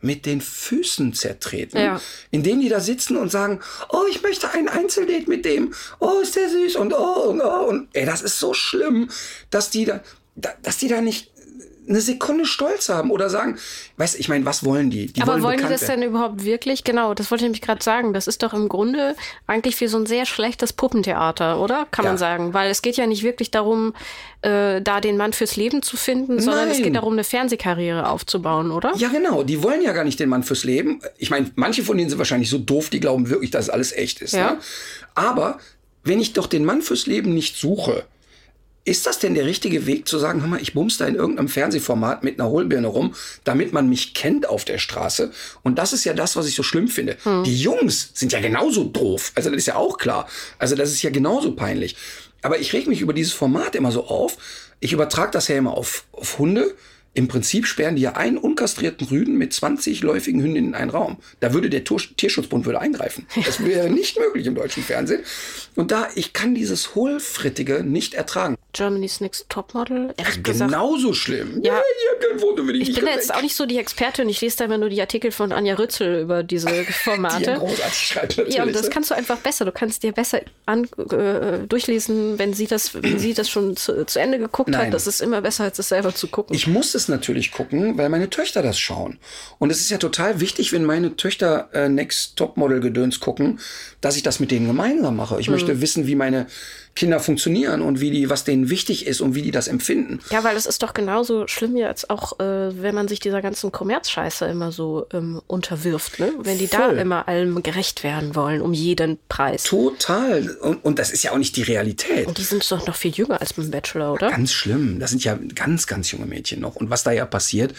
mit den Füßen zertreten. Ja. Indem die da sitzen und sagen, oh, ich möchte ein Einzeldate mit dem. Oh, ist der süß und oh und oh. Und ey, das ist so schlimm, dass die da, da dass die da nicht eine Sekunde stolz haben oder sagen, weißt du, ich meine, was wollen die? die Aber wollen wollen die das werden. denn überhaupt wirklich? Genau, das wollte ich nämlich gerade sagen. Das ist doch im Grunde eigentlich wie so ein sehr schlechtes Puppentheater, oder? Kann Ja. man sagen. Weil es geht ja nicht wirklich darum, äh, da den Mann fürs Leben zu finden, sondern es Nein. geht darum, eine Fernsehkarriere aufzubauen, oder? Ja, genau. Die wollen ja gar nicht den Mann fürs Leben. Ich meine, manche von denen sind wahrscheinlich so doof, die glauben wirklich, dass alles echt ist. Ja. Ne? Aber wenn ich doch den Mann fürs Leben nicht suche, ist das denn der richtige Weg zu sagen, hör mal, ich bums da in irgendeinem Fernsehformat mit einer Hohlbirne rum, damit man mich kennt auf der Straße? Und das ist ja das, was ich so schlimm finde. Die Jungs sind ja genauso doof. Also das ist ja auch klar. Also das ist ja genauso peinlich. Aber ich reg mich über dieses Format immer so auf. Ich übertrage das ja immer auf, auf Hunde. Im Prinzip sperren die ja einen unkastrierten Rüden mit 20 läufigen Hündinnen in einen Raum. Da würde der Tur Tierschutzbund würde eingreifen. Das wäre nicht möglich im deutschen Fernsehen. Und da, ich kann dieses Hohlfrittige nicht ertragen. Germany's Next Topmodel, ehrlich gesagt. Genauso schlimm. Ja. Foto will ich Ich bin jetzt auch nicht so die Expertin. Ich lese da immer nur die Artikel von Anja Rützel über diese Die ja Formate. großartig schreibt natürlich. Ja, und das kannst du einfach besser. Du kannst dir besser an, äh, durchlesen, wenn sie das, wenn sie das schon zu, zu Ende geguckt Nein. hat. Das ist immer besser, als es selber zu gucken. Ich muss es natürlich gucken, weil meine Töchter das schauen. Und es ist ja total wichtig, wenn meine Töchter äh, Next Topmodel Gedöns gucken, dass ich das mit denen gemeinsam mache. Ich möchte wissen, wie meine Kinder funktionieren und wie die, was denen wichtig ist und wie die das empfinden. Ja, weil es ist doch genauso schlimm jetzt auch, äh, wenn man sich dieser ganzen Kommerzscheiße immer so ähm, unterwirft, ne? Wenn die da Voll. immer allem gerecht werden wollen, um jeden Preis. Total. Und, und das ist ja auch nicht die Realität. Und die sind doch noch viel jünger als beim Bachelor, oder? Ganz schlimm. Das sind ja ganz, ganz junge Mädchen noch. Und was da ja passiert,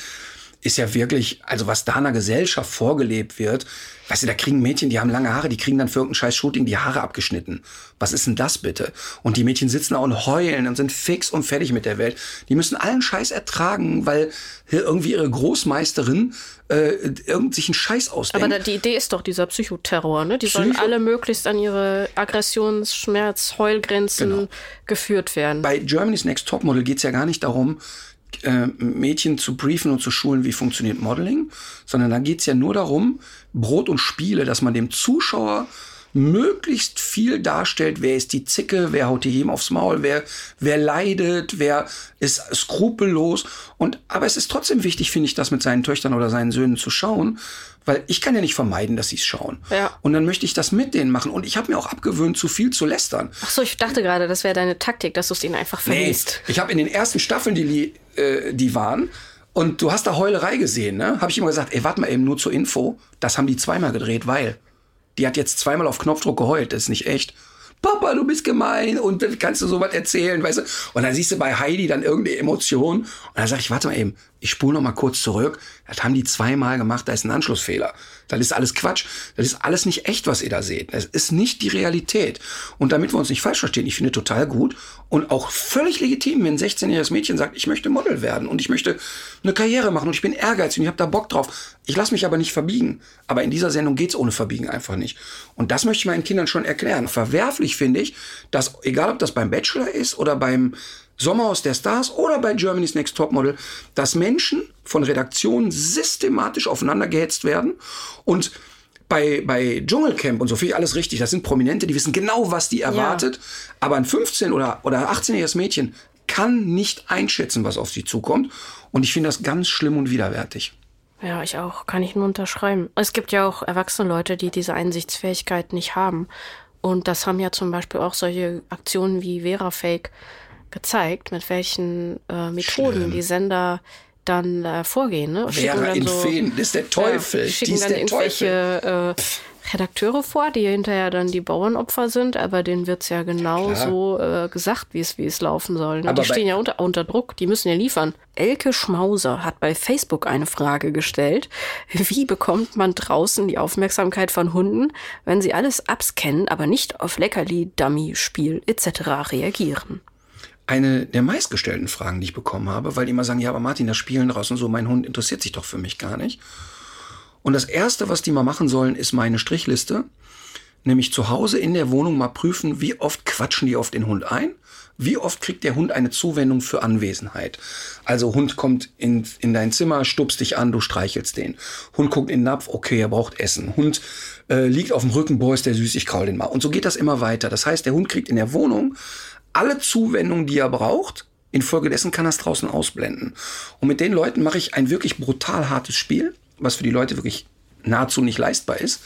ist ja wirklich, also was da in der Gesellschaft vorgelebt wird, weißt du, da kriegen Mädchen, die haben lange Haare, die kriegen dann für irgendein scheiß Shooting die Haare abgeschnitten. Was ist denn das bitte? Und die Mädchen sitzen da und heulen und sind fix und fertig mit der Welt. Die müssen allen Scheiß ertragen, weil irgendwie ihre Großmeisterin äh, irgend sich einen Scheiß ausdenkt. Aber da, die Idee ist doch dieser Psychoterror, ne? Die sollen Psycho- alle möglichst an ihre Aggressions-, Schmerz-, Heulgrenzen Genau. geführt werden. bei Germany's Next Topmodel geht's ja gar nicht darum, äh, Mädchen zu briefen und zu schulen, wie funktioniert Modeling, sondern da geht's ja nur darum, Brot und Spiele, dass man dem Zuschauer möglichst viel darstellt, wer ist die Zicke, wer haut die jedem aufs Maul, wer, wer leidet, wer ist skrupellos. Und, aber es ist trotzdem wichtig, finde ich, das mit seinen Töchtern oder seinen Söhnen zu schauen, weil ich kann ja nicht vermeiden, dass sie es schauen. Ja. Und dann möchte ich das mit denen machen. Und ich habe mir auch abgewöhnt, zu viel zu lästern. Ach so, ich dachte gerade, das wäre deine Taktik, dass du es ihnen einfach Nee, verliest. ich habe in den ersten Staffeln, die, äh, die waren, und du hast da Heulerei gesehen, ne? Habe ich immer gesagt, ey, warte mal eben nur zur Info, das haben die zweimal gedreht, weil die hat jetzt zweimal auf Knopfdruck geheult, das ist nicht echt. Papa, du bist gemein und dann kannst du sowas erzählen, weißt du? Und dann siehst du bei Heidi dann irgendeine Emotion und dann sag ich, warte mal eben, ich spule noch mal kurz zurück. Das haben die zweimal gemacht, da ist ein Anschlussfehler. Das ist alles Quatsch. Das ist alles nicht echt, was ihr da seht. Das ist nicht die Realität. Und damit wir uns nicht falsch verstehen, ich finde total gut und auch völlig legitim, wenn ein 16-jähriges Mädchen sagt, ich möchte Model werden und ich möchte eine Karriere machen und ich bin ehrgeizig und ich habe da Bock drauf. Ich lasse mich aber nicht verbiegen. Aber in dieser Sendung geht's ohne Verbiegen einfach nicht. Und das möchte ich meinen Kindern schon erklären. Verwerflich finde ich, dass, egal ob das beim Bachelor ist oder beim Sommerhaus der Stars oder bei Germany's Next Topmodel, dass Menschen von Redaktionen systematisch aufeinander gehetzt werden und bei, bei Dschungelcamp und so ich alles richtig. Das sind Prominente, die wissen genau, was die erwartet. Aber ein 15- oder, oder 18-jähriges Mädchen kann nicht einschätzen, was auf sie zukommt. Und ich finde das ganz schlimm und widerwärtig. Ja, ich auch. Kann ich nur unterschreiben. Es gibt ja auch erwachsene Leute, die diese Einsichtsfähigkeit nicht haben. Und das haben ja zum Beispiel auch solche Aktionen wie VeraFake gezeigt, mit welchen äh, Methoden Schlimm. die Sender dann äh, vorgehen. Ne? Schicken Vera in so- Feen, das ist der Teufel. Ja, die schicken ist dann der Teufel. irgendwelche äh, Redakteure vor, die hinterher dann die Bauernopfer sind, aber denen wird's ja genau Klar. so äh, gesagt, wie es es laufen soll. Ne? Aber die stehen ja unter, unter Druck, die müssen ja liefern. Elke Schmauser hat bei Facebook eine Frage gestellt. Wie bekommt man draußen die Aufmerksamkeit von Hunden, wenn sie alles abscannen, aber nicht auf Leckerli, Dummy, Spiel etc. reagieren? Eine der meistgestellten Fragen, die ich bekommen habe, weil die immer sagen, ja, aber Martin, das Spielen draußen so, mein Hund interessiert sich doch für mich gar nicht. Und das Erste, was die mal machen sollen, ist meine Strichliste. Nämlich zu Hause in der Wohnung mal prüfen, wie oft quatschen die auf den Hund ein. Wie oft kriegt der Hund eine Zuwendung für Anwesenheit? Also Hund kommt in, in dein Zimmer, stupst dich an, du streichelst den. Hund guckt in den Napf, okay, er braucht Essen. Hund äh, liegt auf dem Rücken, boah, ist der süß, ich kraul den mal. Und so geht das immer weiter. Das heißt, der Hund kriegt in der Wohnung alle Zuwendungen, die er braucht. Infolgedessen kann er es draußen ausblenden. Und mit den Leuten mache ich ein wirklich brutal hartes Spiel, was für die Leute wirklich nahezu nicht leistbar ist.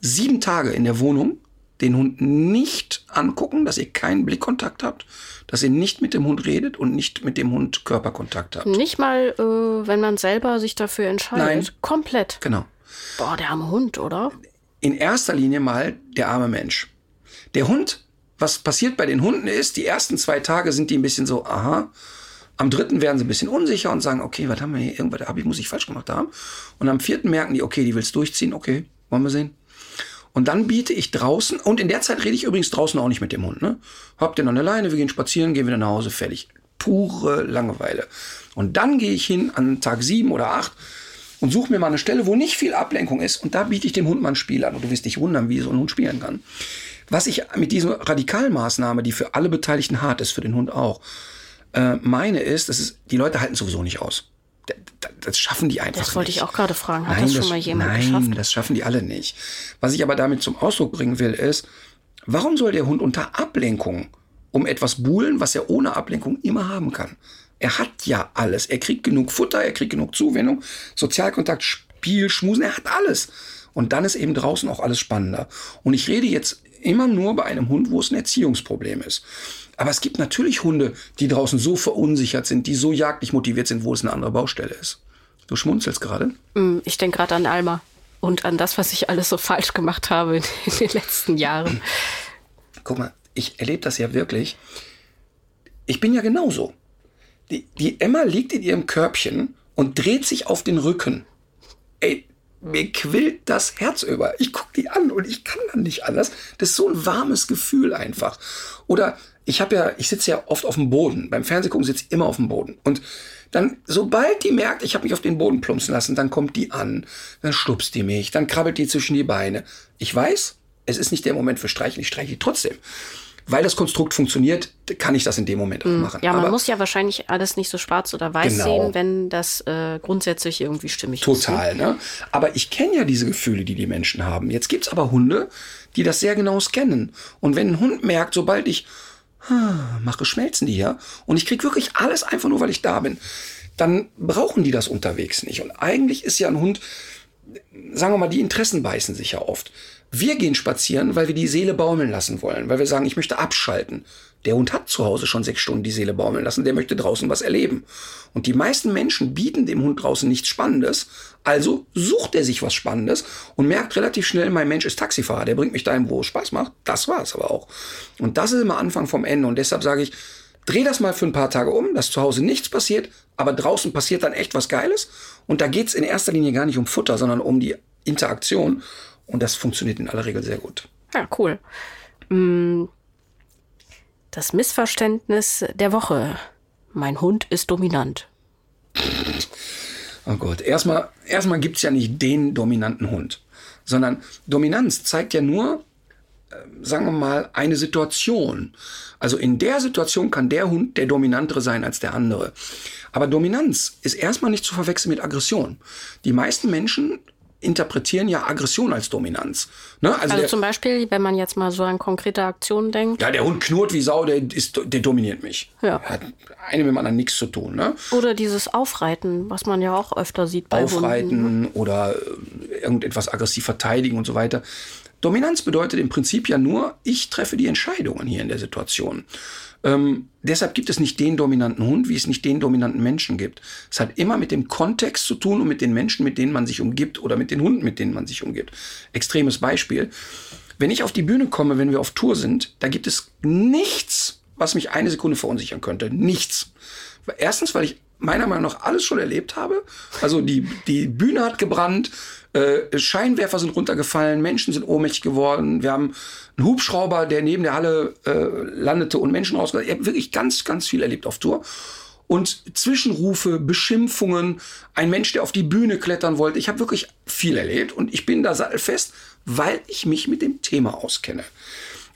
Sieben Tage in der Wohnung, den Hund nicht angucken, dass ihr keinen Blickkontakt habt, dass ihr nicht mit dem Hund redet und nicht mit dem Hund Körperkontakt habt. Nicht mal, äh, wenn man selber sich dafür entscheidet. Nein. Komplett. Genau. Boah, der arme Hund, oder? In erster Linie mal der arme Mensch. Der Hund was passiert bei den Hunden ist, die ersten zwei Tage sind die ein bisschen so, aha. Am dritten werden sie ein bisschen unsicher und sagen, okay, was haben wir hier, irgendwas hab ich, muss ich falsch gemacht haben. Und am vierten merken die, okay, die willst durchziehen, okay, wollen wir sehen. Und dann biete ich draußen, und in der Zeit rede ich übrigens draußen auch nicht mit dem Hund, ne? Habt ihr noch eine Leine, wir gehen spazieren, gehen wieder nach Hause, fertig. Pure Langeweile. Und dann gehe ich hin an Tag sieben oder acht und suche mir mal eine Stelle, wo nicht viel Ablenkung ist. Und da biete ich dem Hund mal ein Spiel an. Und du wirst dich wundern, wie so ein Hund spielen kann. Was ich mit dieser Radikalmaßnahme, die für alle Beteiligten hart ist, für den Hund auch, äh, meine ist, dass es, die Leute halten sowieso nicht aus. Das schaffen die einfach Das wollte nicht. ich auch gerade fragen. Hat Nein, das schon mal jemand nein, geschafft? das schaffen die alle nicht. Was ich aber damit zum Ausdruck bringen will, ist, warum soll der Hund unter Ablenkung um etwas buhlen, was er ohne Ablenkung immer haben kann? Er hat ja alles. Er kriegt genug Futter, er kriegt genug Zuwendung, Sozialkontakt, Spiel, Schmusen, er hat alles. Und dann ist eben draußen auch alles spannender. Und ich rede jetzt immer nur bei einem Hund, wo es ein Erziehungsproblem ist. Aber es gibt natürlich Hunde, die draußen so verunsichert sind, die so jagdlich motiviert sind, wo es eine andere Baustelle ist. Du schmunzelst gerade. Hm, Ich denke gerade an Alma und an das, was ich alles so falsch gemacht habe in, in den letzten Jahren. Guck mal, ich erlebe das ja wirklich. Ich bin ja genauso. Die, die Emma liegt in ihrem Körbchen und dreht sich auf den Rücken. Ey, mir quillt das Herz über. Ich gucke die an und ich kann dann nicht anders. Das ist so ein warmes Gefühl einfach. Oder ich habe ja, ich sitze ja oft auf dem Boden. Beim Fernsehgucken sitze ich immer auf dem Boden. Und dann, sobald die merkt, ich habe mich auf den Boden plumpsen lassen, dann kommt die an, dann stupst die mich, dann krabbelt die zwischen die Beine. Ich weiß, es ist nicht der Moment für Streichen, ich streiche die trotzdem. Weil das Konstrukt funktioniert, kann ich das in dem Moment auch machen. Mm, Ja, man Aber muss ja wahrscheinlich alles nicht so schwarz oder weiß Genau. sehen, wenn das äh, grundsätzlich irgendwie stimmig ist. Total, ne? Aber ich kenne ja diese Gefühle, die die Menschen haben. Jetzt gibt's aber Hunde, die das sehr genau scannen. Und wenn ein Hund merkt, sobald ich ah, mache, schmelzen die hier und ich krieg wirklich alles einfach nur, weil ich da bin, dann brauchen die das unterwegs nicht. Und eigentlich ist ja ein Hund, sagen wir mal, die Interessen beißen sich ja oft. Wir gehen spazieren, weil wir die Seele baumeln lassen wollen, weil wir sagen, ich möchte abschalten. Der Hund hat zu Hause schon sechs Stunden die Seele baumeln lassen, der möchte draußen was erleben. Und die meisten Menschen bieten dem Hund draußen nichts Spannendes, also sucht er sich was Spannendes und merkt relativ schnell, mein Mensch ist Taxifahrer, der bringt mich dahin, wo es Spaß macht. Das war es aber auch. Und das ist immer Anfang vom Ende. Und deshalb sage ich, dreh das mal für ein paar Tage um, dass zu Hause nichts passiert, aber draußen passiert dann echt was Geiles. Und da geht's in erster Linie gar nicht um Futter, sondern um die Interaktion. Und das funktioniert in aller Regel sehr gut. Ja, cool. Mm, Das Missverständnis der Woche. Mein Hund ist dominant. Oh Gott, erstmal, erstmal gibt's ja nicht den dominanten Hund, sondern Dominanz zeigt ja nur, äh, sagen wir mal, eine Situation. Also in der Situation kann der Hund der dominantere sein als der andere. Aber Dominanz ist erstmal nicht zu verwechseln mit Aggression. Die meisten Menschen interpretieren ja Aggression als Dominanz. Ne? Also, Also der, zum Beispiel, wenn man jetzt mal so an konkrete Aktionen denkt. ja, der Hund knurrt wie Sau, der, ist, der dominiert mich. Ja. Hat eine mit dem anderen nichts zu tun. Ne? Oder dieses Aufreiten, was man ja auch öfter sieht bei Hunden. aufreiten oder äh, irgendetwas aggressiv verteidigen und so weiter. Dominanz bedeutet im Prinzip ja nur, ich treffe die Entscheidungen hier in der Situation. Ähm, deshalb gibt es nicht den dominanten Hund, wie es nicht den dominanten Menschen gibt. Es hat immer mit dem Kontext zu tun und mit den Menschen, mit denen man sich umgibt oder mit den Hunden, mit denen man sich umgibt. Extremes Beispiel. Wenn ich auf die Bühne komme, wenn wir auf Tour sind, da gibt es nichts, was mich eine Sekunde verunsichern könnte. Nichts. Erstens, weil ich meiner Meinung nach alles schon erlebt habe. Also die, die Bühne hat gebrannt, äh, Scheinwerfer sind runtergefallen, Menschen sind ohnmächtig geworden. Wir haben einen Hubschrauber, der neben der Halle äh, landete und Menschen rausgebracht. Ich habe wirklich ganz, ganz viel erlebt auf Tour. Und Zwischenrufe, Beschimpfungen, ein Mensch, der auf die Bühne klettern wollte. Ich habe wirklich viel erlebt und ich bin da sattelfest, weil ich mich mit dem Thema auskenne.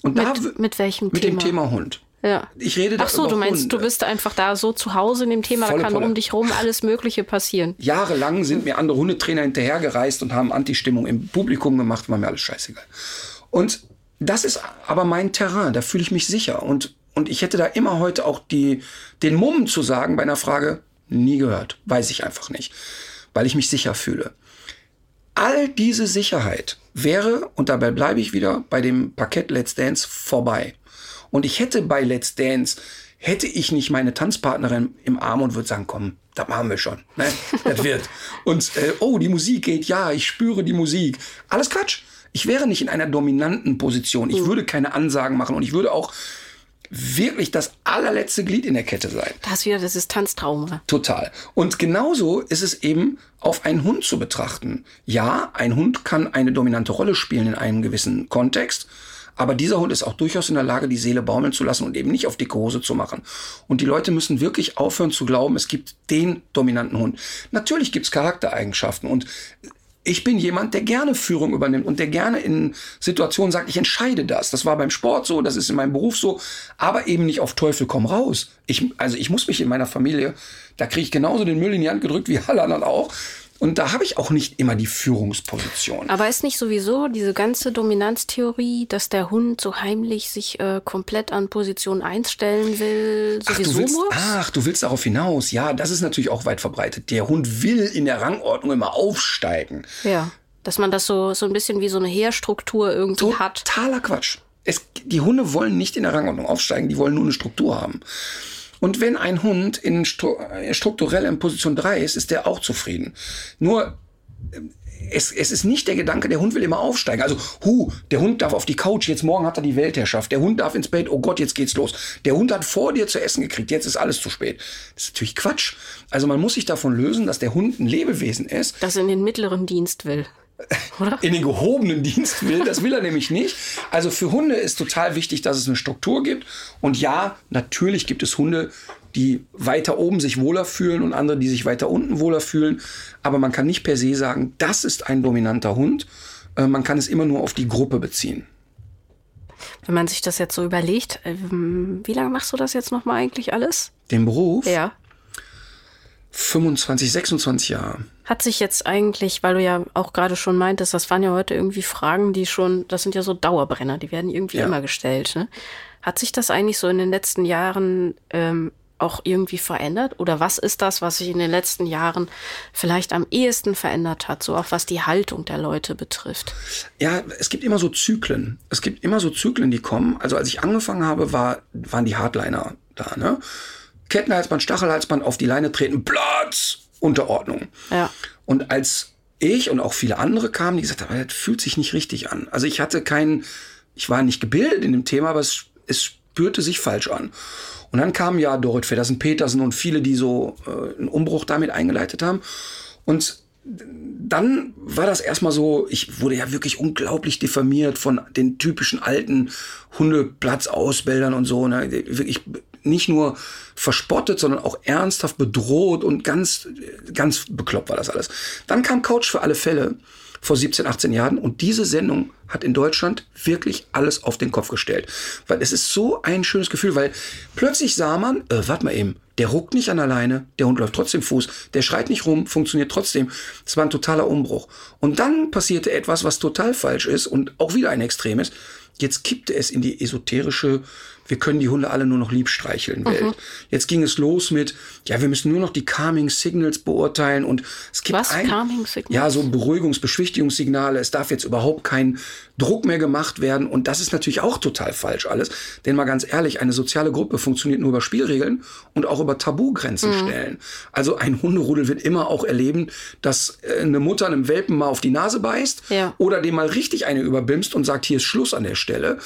Und da Mit, mit welchem mit Thema? dem Thema Hund. Ja. Ich rede Ach so, du meinst, Hunde. du bist einfach da so zu Hause in dem Thema, Volle da kann Pulle. um dich rum alles Mögliche passieren. Jahrelang sind mir andere Hundetrainer hinterhergereist und haben Anti-Stimmung im Publikum gemacht, war mir alles scheißegal. Und das ist aber mein Terrain, da fühle ich mich sicher. Und, und ich hätte da immer heute auch die, den Mumm zu sagen bei einer Frage, nie gehört, weiß ich einfach nicht, weil ich mich sicher fühle. All diese Sicherheit wäre, und dabei bleibe ich wieder bei dem Parkett Let's Dance vorbei. Und ich hätte bei Let's Dance, hätte ich nicht meine Tanzpartnerin im Arm und würde sagen, komm, das machen wir schon. Ne? Das wird. Und äh, oh, die Musik geht, ja, ich spüre die Musik. Alles Quatsch. Ich wäre nicht in einer dominanten Position. Ich würde keine Ansagen machen und ich würde auch wirklich das allerletzte Glied in der Kette sein. Da ist wieder das Distanztrauma. Total. Und genauso ist es eben auf einen Hund zu betrachten. Ja, ein Hund kann eine dominante Rolle spielen in einem gewissen Kontext. Aber dieser Hund ist auch durchaus in der Lage, die Seele baumeln zu lassen und eben nicht auf dicke Hose zu machen. Und die Leute müssen wirklich aufhören zu glauben, es gibt den dominanten Hund. Natürlich gibt's Charaktereigenschaften und ich bin jemand, der gerne Führung übernimmt und der gerne in Situationen sagt, ich entscheide das. Das war beim Sport so, das ist in meinem Beruf so, aber eben nicht auf Teufel komm raus. Ich, also ich muss mich in meiner Familie, da kriege ich genauso den Müll in die Hand gedrückt wie alle anderen auch. Und da habe ich auch nicht immer die Führungsposition. Aber ist nicht sowieso diese ganze Dominanztheorie, dass der Hund so heimlich sich äh, komplett an Position 1 stellen will, Ach sowieso du, willst, muss? ach, du willst darauf hinaus. Ja, das ist natürlich auch weit verbreitet. Der Hund will in der Rangordnung immer aufsteigen. Ja. Dass man das so, so ein bisschen wie so eine Heerstruktur irgendwie hat. Totaler Quatsch. Es, die Hunde wollen nicht in der Rangordnung aufsteigen, die wollen nur eine Struktur haben. Und wenn ein Hund in stru äh, strukturell in Position 3 ist, ist der auch zufrieden. Nur ähm, es, es ist nicht der Gedanke, der Hund will immer aufsteigen. Also, hu, der Hund darf auf die Couch, jetzt morgen hat er die Weltherrschaft. Der Hund darf ins Bett, oh Gott, jetzt geht's los. Der Hund hat vor dir zu essen gekriegt, jetzt ist alles zu spät. Das ist natürlich Quatsch. Also man muss sich davon lösen, dass der Hund ein Lebewesen ist, Das in den mittleren Dienst will. Oder? in den gehobenen Dienst will. Das will er nämlich nicht. Also für Hunde ist total wichtig, dass es eine Struktur gibt. Und ja, natürlich gibt es Hunde, die weiter oben sich wohler fühlen und andere, die sich weiter unten wohler fühlen. Aber man kann nicht per se sagen, das ist ein dominanter Hund. Äh, Man kann es immer nur auf die Gruppe beziehen. Wenn man sich das jetzt so überlegt, ähm, wie lange machst du das jetzt nochmal eigentlich alles? Den Beruf, Ja. 25, 26 Jahre. Hat sich jetzt eigentlich, weil du ja auch gerade schon meintest, das waren ja heute irgendwie Fragen, die schon, das sind ja so Dauerbrenner, die werden irgendwie Ja. immer gestellt. Ne? Hat sich das eigentlich so in den letzten Jahren ähm, auch irgendwie verändert? Oder was ist das, was sich in den letzten Jahren vielleicht am ehesten verändert hat, so auch was die Haltung der Leute betrifft? Ja, es gibt immer so Zyklen. Es gibt immer so Zyklen, die kommen. Also als ich angefangen habe, war, waren die Hardliner da, ne? Kettenhalsband, Stachelhalsband, auf die Leine treten, Platz, Unterordnung. Ja. Und als ich und auch viele andere kamen, die gesagt haben, das fühlt sich nicht richtig an. Also ich hatte keinen, ich war nicht gebildet in dem Thema, aber es, es spürte sich falsch an. Und dann kamen ja Dorit Feddersen-Petersen und viele, die so äh, einen Umbruch damit eingeleitet haben. Und dann war das erstmal so, ich wurde ja wirklich unglaublich diffamiert von den typischen alten Hundeplatzausbildern und so. Ne? Wirklich nicht nur verspottet, sondern auch ernsthaft bedroht und ganz, ganz bekloppt war das alles. Dann kam Couch für alle Fälle vor 17, 18 Jahren und diese Sendung hat in Deutschland wirklich alles auf den Kopf gestellt. Weil es ist so ein schönes Gefühl, weil plötzlich sah man, äh, warte mal eben, der ruckt nicht an der Leine, der Hund läuft trotzdem Fuß, der schreit nicht rum, funktioniert trotzdem. Das war ein totaler Umbruch. Und dann passierte etwas, was total falsch ist und auch wieder ein Extrem ist. Jetzt kippte es in die esoterische, wir können die Hunde alle nur noch lieb streicheln Welt. Jetzt ging es los mit, ja, wir müssen nur noch die Calming Signals beurteilen und es gibt Was? ein, Calming Signals? Ja, so Beruhigungs-, Beschwichtigungssignale. Es darf jetzt überhaupt kein Druck mehr gemacht werden und das ist natürlich auch total falsch alles. Denn mal ganz ehrlich, eine soziale Gruppe funktioniert nur über Spielregeln und auch über Tabugrenzen stellen. Also ein Hunderudel wird immer auch erleben, dass äh, eine Mutter einem Welpen mal auf die Nase beißt Ja. oder dem mal richtig eine überbimst und sagt, hier ist Schluss an der Stelle.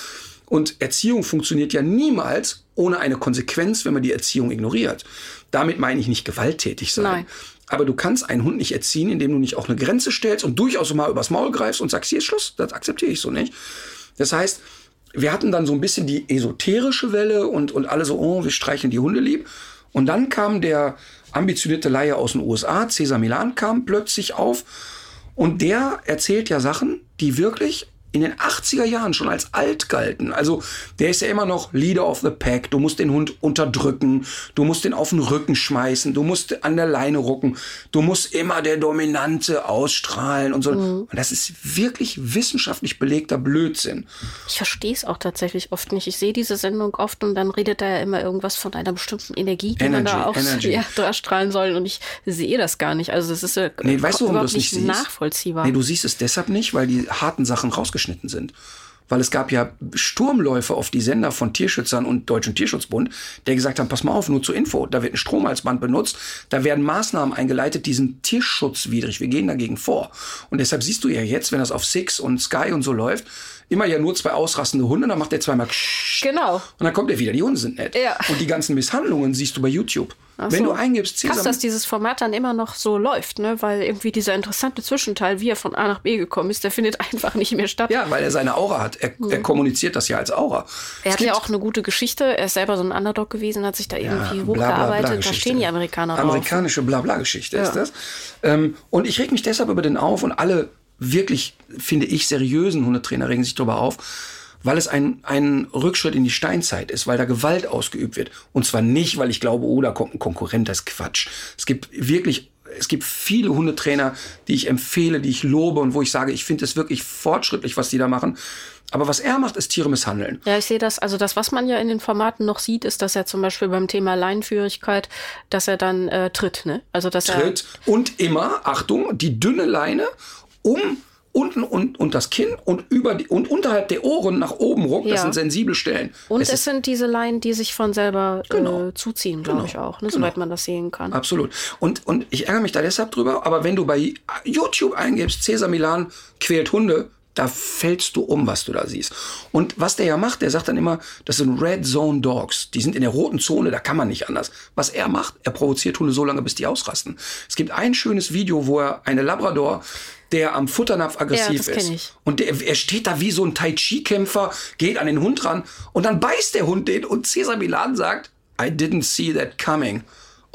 Und Erziehung funktioniert ja niemals ohne eine Konsequenz, wenn man die Erziehung ignoriert. Damit meine ich nicht gewalttätig sein. Nein. Aber du kannst einen Hund nicht erziehen, indem du nicht auch eine Grenze stellst und durchaus mal übers Maul greifst und sagst, hier ist Schluss, das akzeptiere ich so nicht. Das heißt, wir hatten dann so ein bisschen die esoterische Welle und, und alle so, oh, wir streicheln die Hunde lieb. Und dann kam der ambitionierte Laie aus den USA, Cesar Milan, kam plötzlich auf und der erzählt ja Sachen, die wirklich in den 80er Jahren schon als alt galten. Also der ist ja immer noch Leader of the Pack. Du musst den Hund unterdrücken, du musst den auf den Rücken schmeißen, du musst an der Leine rucken, du musst immer der Dominante ausstrahlen und so. Und das ist wirklich wissenschaftlich belegter Blödsinn. Ich verstehe es auch tatsächlich oft nicht. Ich sehe diese Sendung oft und dann redet er ja immer irgendwas von einer bestimmten Energie, die man da Energy, auch Energy. Ja, durchstrahlen soll. Und ich sehe das gar nicht. Also das ist ja Nee, weißt du, warum überhaupt es nicht siehst? nachvollziehbar. Nee, du siehst es deshalb nicht, weil die harten Sachen rausgeschnitten sind. weil es gab ja Sturmläufe auf die Sender von Tierschützern und Deutschen Tierschutzbund, der gesagt haben, pass mal auf, nur zur Info, da wird ein Stromhalsband benutzt, da werden Maßnahmen eingeleitet, die sind tierschutzwidrig, wir gehen dagegen vor. Und deshalb siehst du ja jetzt, wenn das auf Six und Sky und so läuft, immer ja nur zwei ausrastende Hunde, dann macht der zweimal Genau. und dann kommt er wieder, die Hunde sind nett. Ja. Und die ganzen Misshandlungen siehst du bei YouTube. Ach Wenn so. du eingibst, Krass, Sesam, dass dieses Format dann immer noch so läuft, ne? Weil irgendwie dieser interessante Zwischenteil, wie er von A nach B gekommen ist, der findet einfach nicht mehr statt. ja, weil er seine Aura hat. Er, er kommuniziert das ja als Aura. Er Es hat ja auch eine gute Geschichte. Er ist selber so ein Underdog gewesen, hat sich da irgendwie Ja, hochgearbeitet. Da stehen die Amerikaner drauf. Amerikanische Blabla-Geschichte ist Ja. das. Ähm, und ich reg mich deshalb über den auf und alle wirklich, finde ich, seriösen Hundetrainer regen sich darüber auf, weil es ein, ein Rückschritt in die Steinzeit ist, weil da Gewalt ausgeübt wird. Und zwar nicht, weil ich glaube, oh, da kommt ein Konkurrent, das ist Quatsch. Es gibt wirklich, es gibt viele Hundetrainer, die ich empfehle, die ich lobe und wo ich sage, ich finde es wirklich fortschrittlich, was die da machen. Aber was er macht, ist Tiere misshandeln. Ja, ich sehe das. Also das, was man ja in den Formaten noch sieht, ist, dass er zum Beispiel beim Thema Leinenführigkeit, dass er dann äh, tritt, ne? Also dass tritt und immer, Achtung, die dünne Leine um unten und, und das Kinn und über die, und unterhalb der Ohren nach oben ruckt. Das Ja. sind sensible Stellen. und Es es, sind diese Leinen, die sich von selber Genau. äh, zuziehen, glaube Genau. ich auch, ne? Genau. Soweit man das sehen kann. absolut. Und, und ich ärgere mich da deshalb drüber, aber wenn du bei YouTube eingibst, Cesar Milan quält Hunde, da fällst du um, was du da siehst. Und was der ja macht, der sagt dann immer, das sind Red Zone Dogs. Die sind in der roten Zone, da kann man nicht anders. Was er macht, er provoziert Hunde so lange, bis die ausrasten. Es gibt ein schönes Video, wo er eine Labrador, der am Futternapf aggressiv Ja, das ist. ich. Und der, er steht da wie so ein Tai Chi-Kämpfer, geht an den Hund ran und dann beißt der Hund den und Cesar Milan sagt, I didn't see that coming.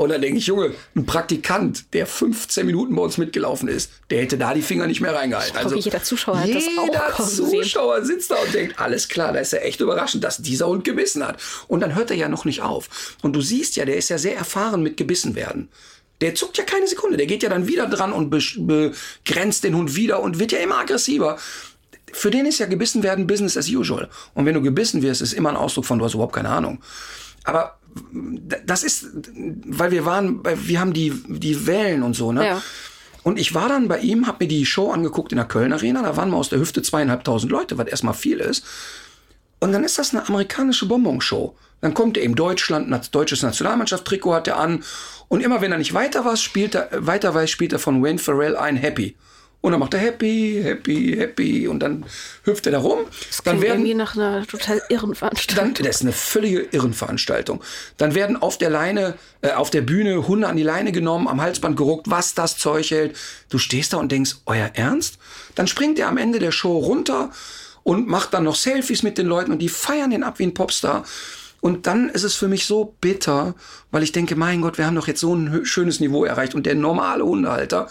Und dann denke ich, Junge, ein Praktikant, der 15 Minuten bei uns mitgelaufen ist, der hätte da die Finger nicht mehr reingehalten. Also jeder Zuschauer hat das auch kommen sehen. Zuschauer sitzt da und denkt, alles klar, da ist ja echt überraschend, dass dieser Hund gebissen hat. Und dann hört er ja noch nicht auf. Und du siehst ja, der ist ja sehr erfahren mit gebissen werden. Der zuckt ja keine Sekunde. Der geht ja dann wieder dran und begrenzt den Hund wieder und wird ja immer aggressiver. Für den ist ja gebissen werden Business as usual. Und wenn du gebissen wirst, ist immer ein Ausdruck von, du hast überhaupt keine Ahnung. Aber das ist, weil wir waren, wir haben die, die Wellen und so, ne? Ja. Und ich war dann bei ihm, habe mir die Show angeguckt in der Köln Arena. Da waren wir aus der Hüfte zweieinhalbtausend Leute, was erstmal viel ist. Und dann ist das eine amerikanische Bonbonshow. Dann kommt er eben Deutschland, deutsches Nationalmannschaft-Trikot hat er an. Und immer wenn er nicht weiter weiß, spielt er, weiter weiß, spielt er von Wayne Farrell ein Happy. Und dann macht er Happy, Happy, Happy. Und dann hüpft er da rum. Das Dann klingt irgendwie werden, nach einer total irren Veranstaltung. dann, das ist eine völlige Irrenveranstaltung. Dann werden auf der Leine, äh, auf der Bühne Hunde an die Leine genommen, am Halsband geruckt, was das Zeug hält. Du stehst da und denkst, euer Ernst? Dann springt er am Ende der Show runter und macht dann noch Selfies mit den Leuten und die feiern den ab wie ein Popstar. Und dann ist es für mich so bitter, weil ich denke, mein Gott, wir haben doch jetzt so ein hö- schönes Niveau erreicht und der normale Hundehalter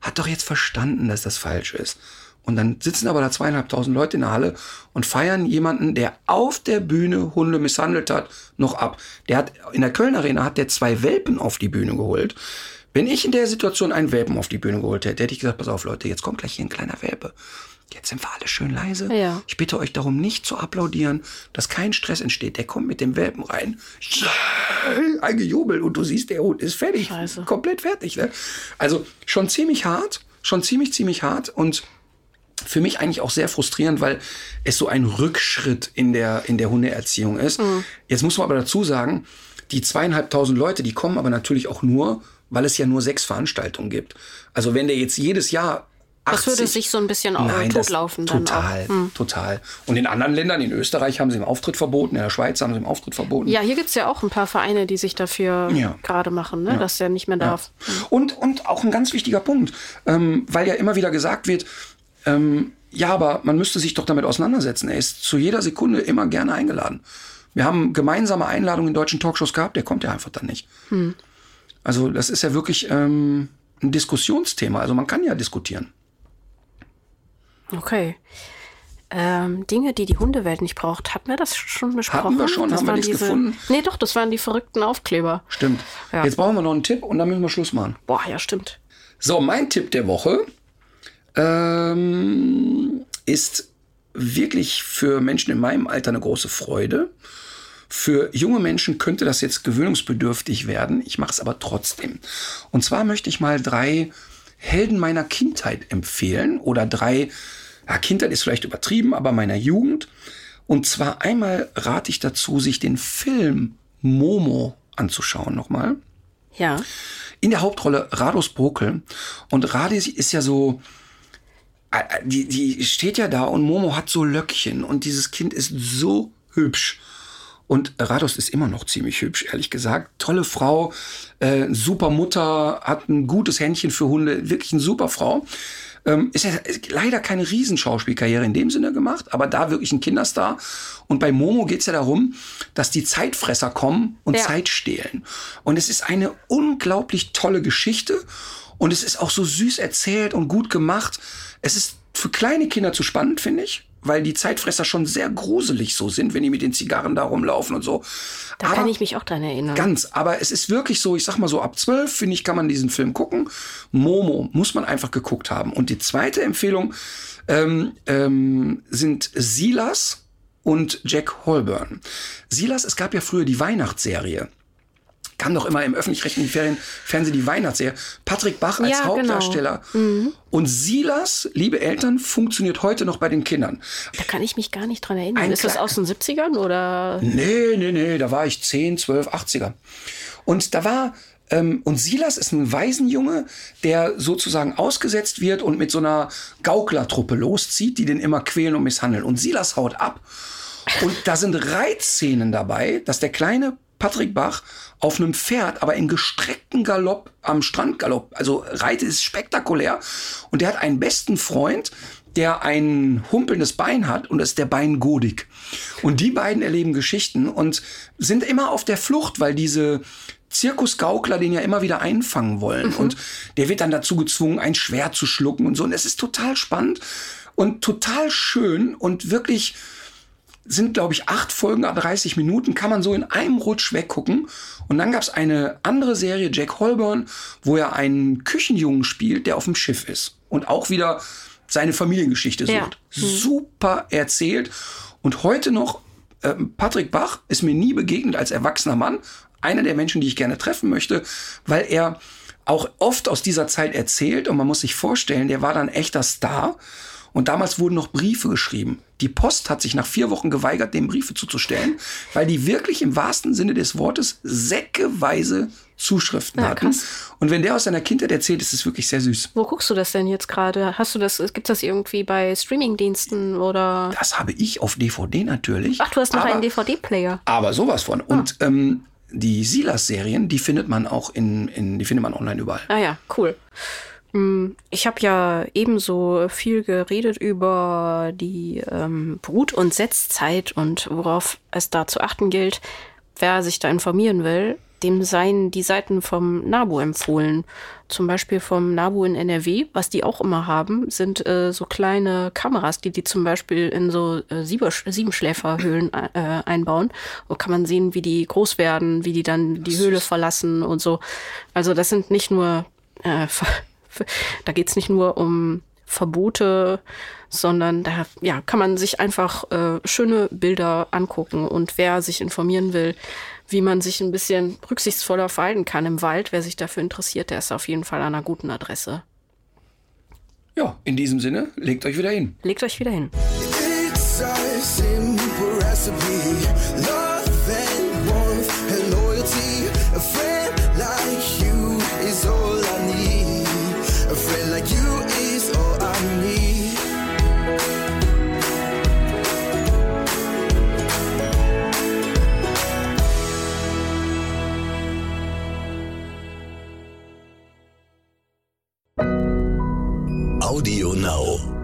hat doch jetzt verstanden, dass das falsch ist. Und dann sitzen aber da zweieinhalbtausend Leute in der Halle und feiern jemanden, der auf der Bühne Hunde misshandelt hat, noch ab. Der hat in der Köln Arena hat der zwei Welpen auf die Bühne geholt. Wenn ich in der Situation einen Welpen auf die Bühne geholt hätte, hätte ich gesagt, pass auf Leute, jetzt kommt gleich hier ein kleiner Welpe. Jetzt sind wir alle schön leise. Ja. Ich bitte euch darum, nicht zu applaudieren, dass kein Stress entsteht. Der kommt mit dem Welpen rein. Ein Gejubel und du siehst, der Hund ist fertig. Scheiße. Komplett fertig. Ne? Also schon ziemlich hart, schon ziemlich, ziemlich hart und für mich eigentlich auch sehr frustrierend, weil es so ein Rückschritt in der, in der Hundeerziehung ist. Jetzt muss man aber dazu sagen, die zweieinhalbtausend Leute, die kommen aber natürlich auch nur, weil es ja nur sechs Veranstaltungen gibt. Also wenn der jetzt jedes Jahr 80, Das würde sich so ein bisschen auch Nein, das- totlaufen dann total, auch. Hm. total. Und in anderen Ländern, in Österreich haben sie im Auftritt verboten, in der Schweiz haben sie im Auftritt verboten. Ja, hier gibt's ja auch ein paar Vereine, die sich dafür Ja. gerade machen, ne? dass der nicht mehr darf. Und, und auch ein ganz wichtiger Punkt, ähm, weil ja immer wieder gesagt wird, ähm, ja, aber man müsste sich doch damit auseinandersetzen. Er ist zu jeder Sekunde immer gerne eingeladen. Wir haben gemeinsame Einladungen in deutschen Talkshows gehabt, der kommt ja einfach dann nicht. Also das ist ja wirklich ähm, ein Diskussionsthema. Also man kann ja diskutieren. Okay. Ähm, Dinge, die die Hundewelt nicht braucht. Hatten wir das schon besprochen? Hatten wir schon, das haben wir nichts diese, gefunden? Nee, doch, das waren die verrückten Aufkleber. Stimmt. Ja. Jetzt brauchen wir noch einen Tipp und dann müssen wir Schluss machen. Boah, ja, stimmt. So, mein Tipp der Woche ähm, ist wirklich für Menschen in meinem Alter eine große Freude. Für junge Menschen könnte das jetzt gewöhnungsbedürftig werden. Ich mache es aber trotzdem. Und zwar möchte ich mal drei Helden meiner Kindheit empfehlen oder drei ja, Kindheit ist vielleicht übertrieben, aber meiner Jugend. Und zwar einmal rate ich dazu, sich den Film Momo anzuschauen nochmal. Ja. In der Hauptrolle Rados Brokel. Und Radis ist ja so, äh, die, die steht ja da und Momo hat so Löckchen und dieses Kind ist so hübsch. Und Rados ist immer noch ziemlich hübsch, ehrlich gesagt. Tolle Frau, äh, super Mutter, hat ein gutes Händchen für Hunde, wirklich eine super Frau. Ähm, ist ja leider keine Riesenschauspielkarriere in dem Sinne gemacht, aber da wirklich ein Kinderstar. Und bei Momo geht's ja darum, dass die Zeitfresser kommen und Ja. Zeit stehlen. Und es ist eine unglaublich tolle Geschichte. Und es ist auch so süß erzählt und gut gemacht. Es ist für kleine Kinder zu spannend, finde ich. Weil die Zeitfresser schon sehr gruselig so sind, wenn die mit den Zigarren da rumlaufen und so. Da kann ich mich auch dran erinnern. Ganz, aber es ist wirklich so, ich sag mal so, ab 12, finde ich, kann man diesen Film gucken. Momo muss man einfach geguckt haben. Und die zweite Empfehlung ähm, ähm, sind Silas und Jack Holburn. Silas, es gab ja früher die Weihnachtsserie. Kam doch immer im öffentlich-rechtlichen Fernsehen die Weihnachtsserie. Patrick Bach als Ja, genau. Hauptdarsteller. Und Silas, liebe Eltern, funktioniert heute noch bei den Kindern. Da kann ich mich gar nicht dran erinnern. Ein ist das aus den 70ern oder? Nee, nee, nee, da war ich 10, 12, 80er. Und da war, ähm, und Silas ist ein Waisenjunge, der sozusagen ausgesetzt wird und mit so einer Gauklertruppe loszieht, die den immer quälen und misshandeln. Und Silas haut ab. Und da sind Reitszenen dabei, dass der kleine Patrick Bach auf einem Pferd, aber im gestreckten Galopp am Strandgalopp, also reitet ist spektakulär. Und der hat einen besten Freund, der ein humpelndes Bein hat und das ist der Bein Godik. Und die beiden erleben Geschichten und sind immer auf der Flucht, weil diese Zirkusgaukler den ja immer wieder einfangen wollen. Und der wird dann dazu gezwungen, ein Schwert zu schlucken und so. Und es ist total spannend und total schön und wirklich sind, glaube ich, acht Folgen à 30 Minuten, kann man so in einem Rutsch weggucken. Und dann gab es eine andere Serie, Jack Holburn, wo er einen Küchenjungen spielt, der auf dem Schiff ist. Und auch wieder seine Familiengeschichte Ja. sucht. Super erzählt. Und heute noch, ähm, Patrick Bach ist mir nie begegnet als erwachsener Mann. Einer der Menschen, die ich gerne treffen möchte, weil er auch oft aus dieser Zeit erzählt. Und man muss sich vorstellen, der war dann echter Star. Und damals wurden noch Briefe geschrieben. Die Post hat sich nach vier Wochen geweigert, dem Briefe zuzustellen, weil die wirklich im wahrsten Sinne des Wortes säckeweise Zuschriften Ja, hatten. krass. Und wenn der aus seiner Kindheit erzählt, ist es wirklich sehr süß. Wo guckst du das denn jetzt gerade? Hast du das, gibt das irgendwie bei Streamingdiensten oder? Das habe ich auf DVD natürlich. Ach, du hast noch aber, einen DVD-Player. Aber sowas von. Und ähm, die Silas-Serien, die findet man auch in, in, die findet man online überall. Ah ja, cool. Mm, Ich habe ja ebenso viel geredet über die ähm, Brut- und Setzzeit und worauf es da zu achten gilt. Wer sich da informieren will, dem seien die Seiten vom NABU empfohlen. Zum Beispiel vom NABU in NRW, was die auch immer haben, sind äh, so kleine Kameras, die die zum Beispiel in so äh, Siebenschläferhöhlen äh, einbauen. Wo kann man sehen, wie die groß werden, wie die dann die Höhle verlassen und so. Also das sind nicht nur äh, da geht's nicht nur um Verbote, sondern da ja, kann man sich einfach äh, schöne Bilder angucken. Und wer sich informieren will, wie man sich ein bisschen rücksichtsvoller verhalten kann im Wald, wer sich dafür interessiert, der ist auf jeden Fall an einer guten Adresse. Ja, in diesem Sinne, legt euch wieder hin. Legt euch wieder hin. It's a simple recipe. Audio Now.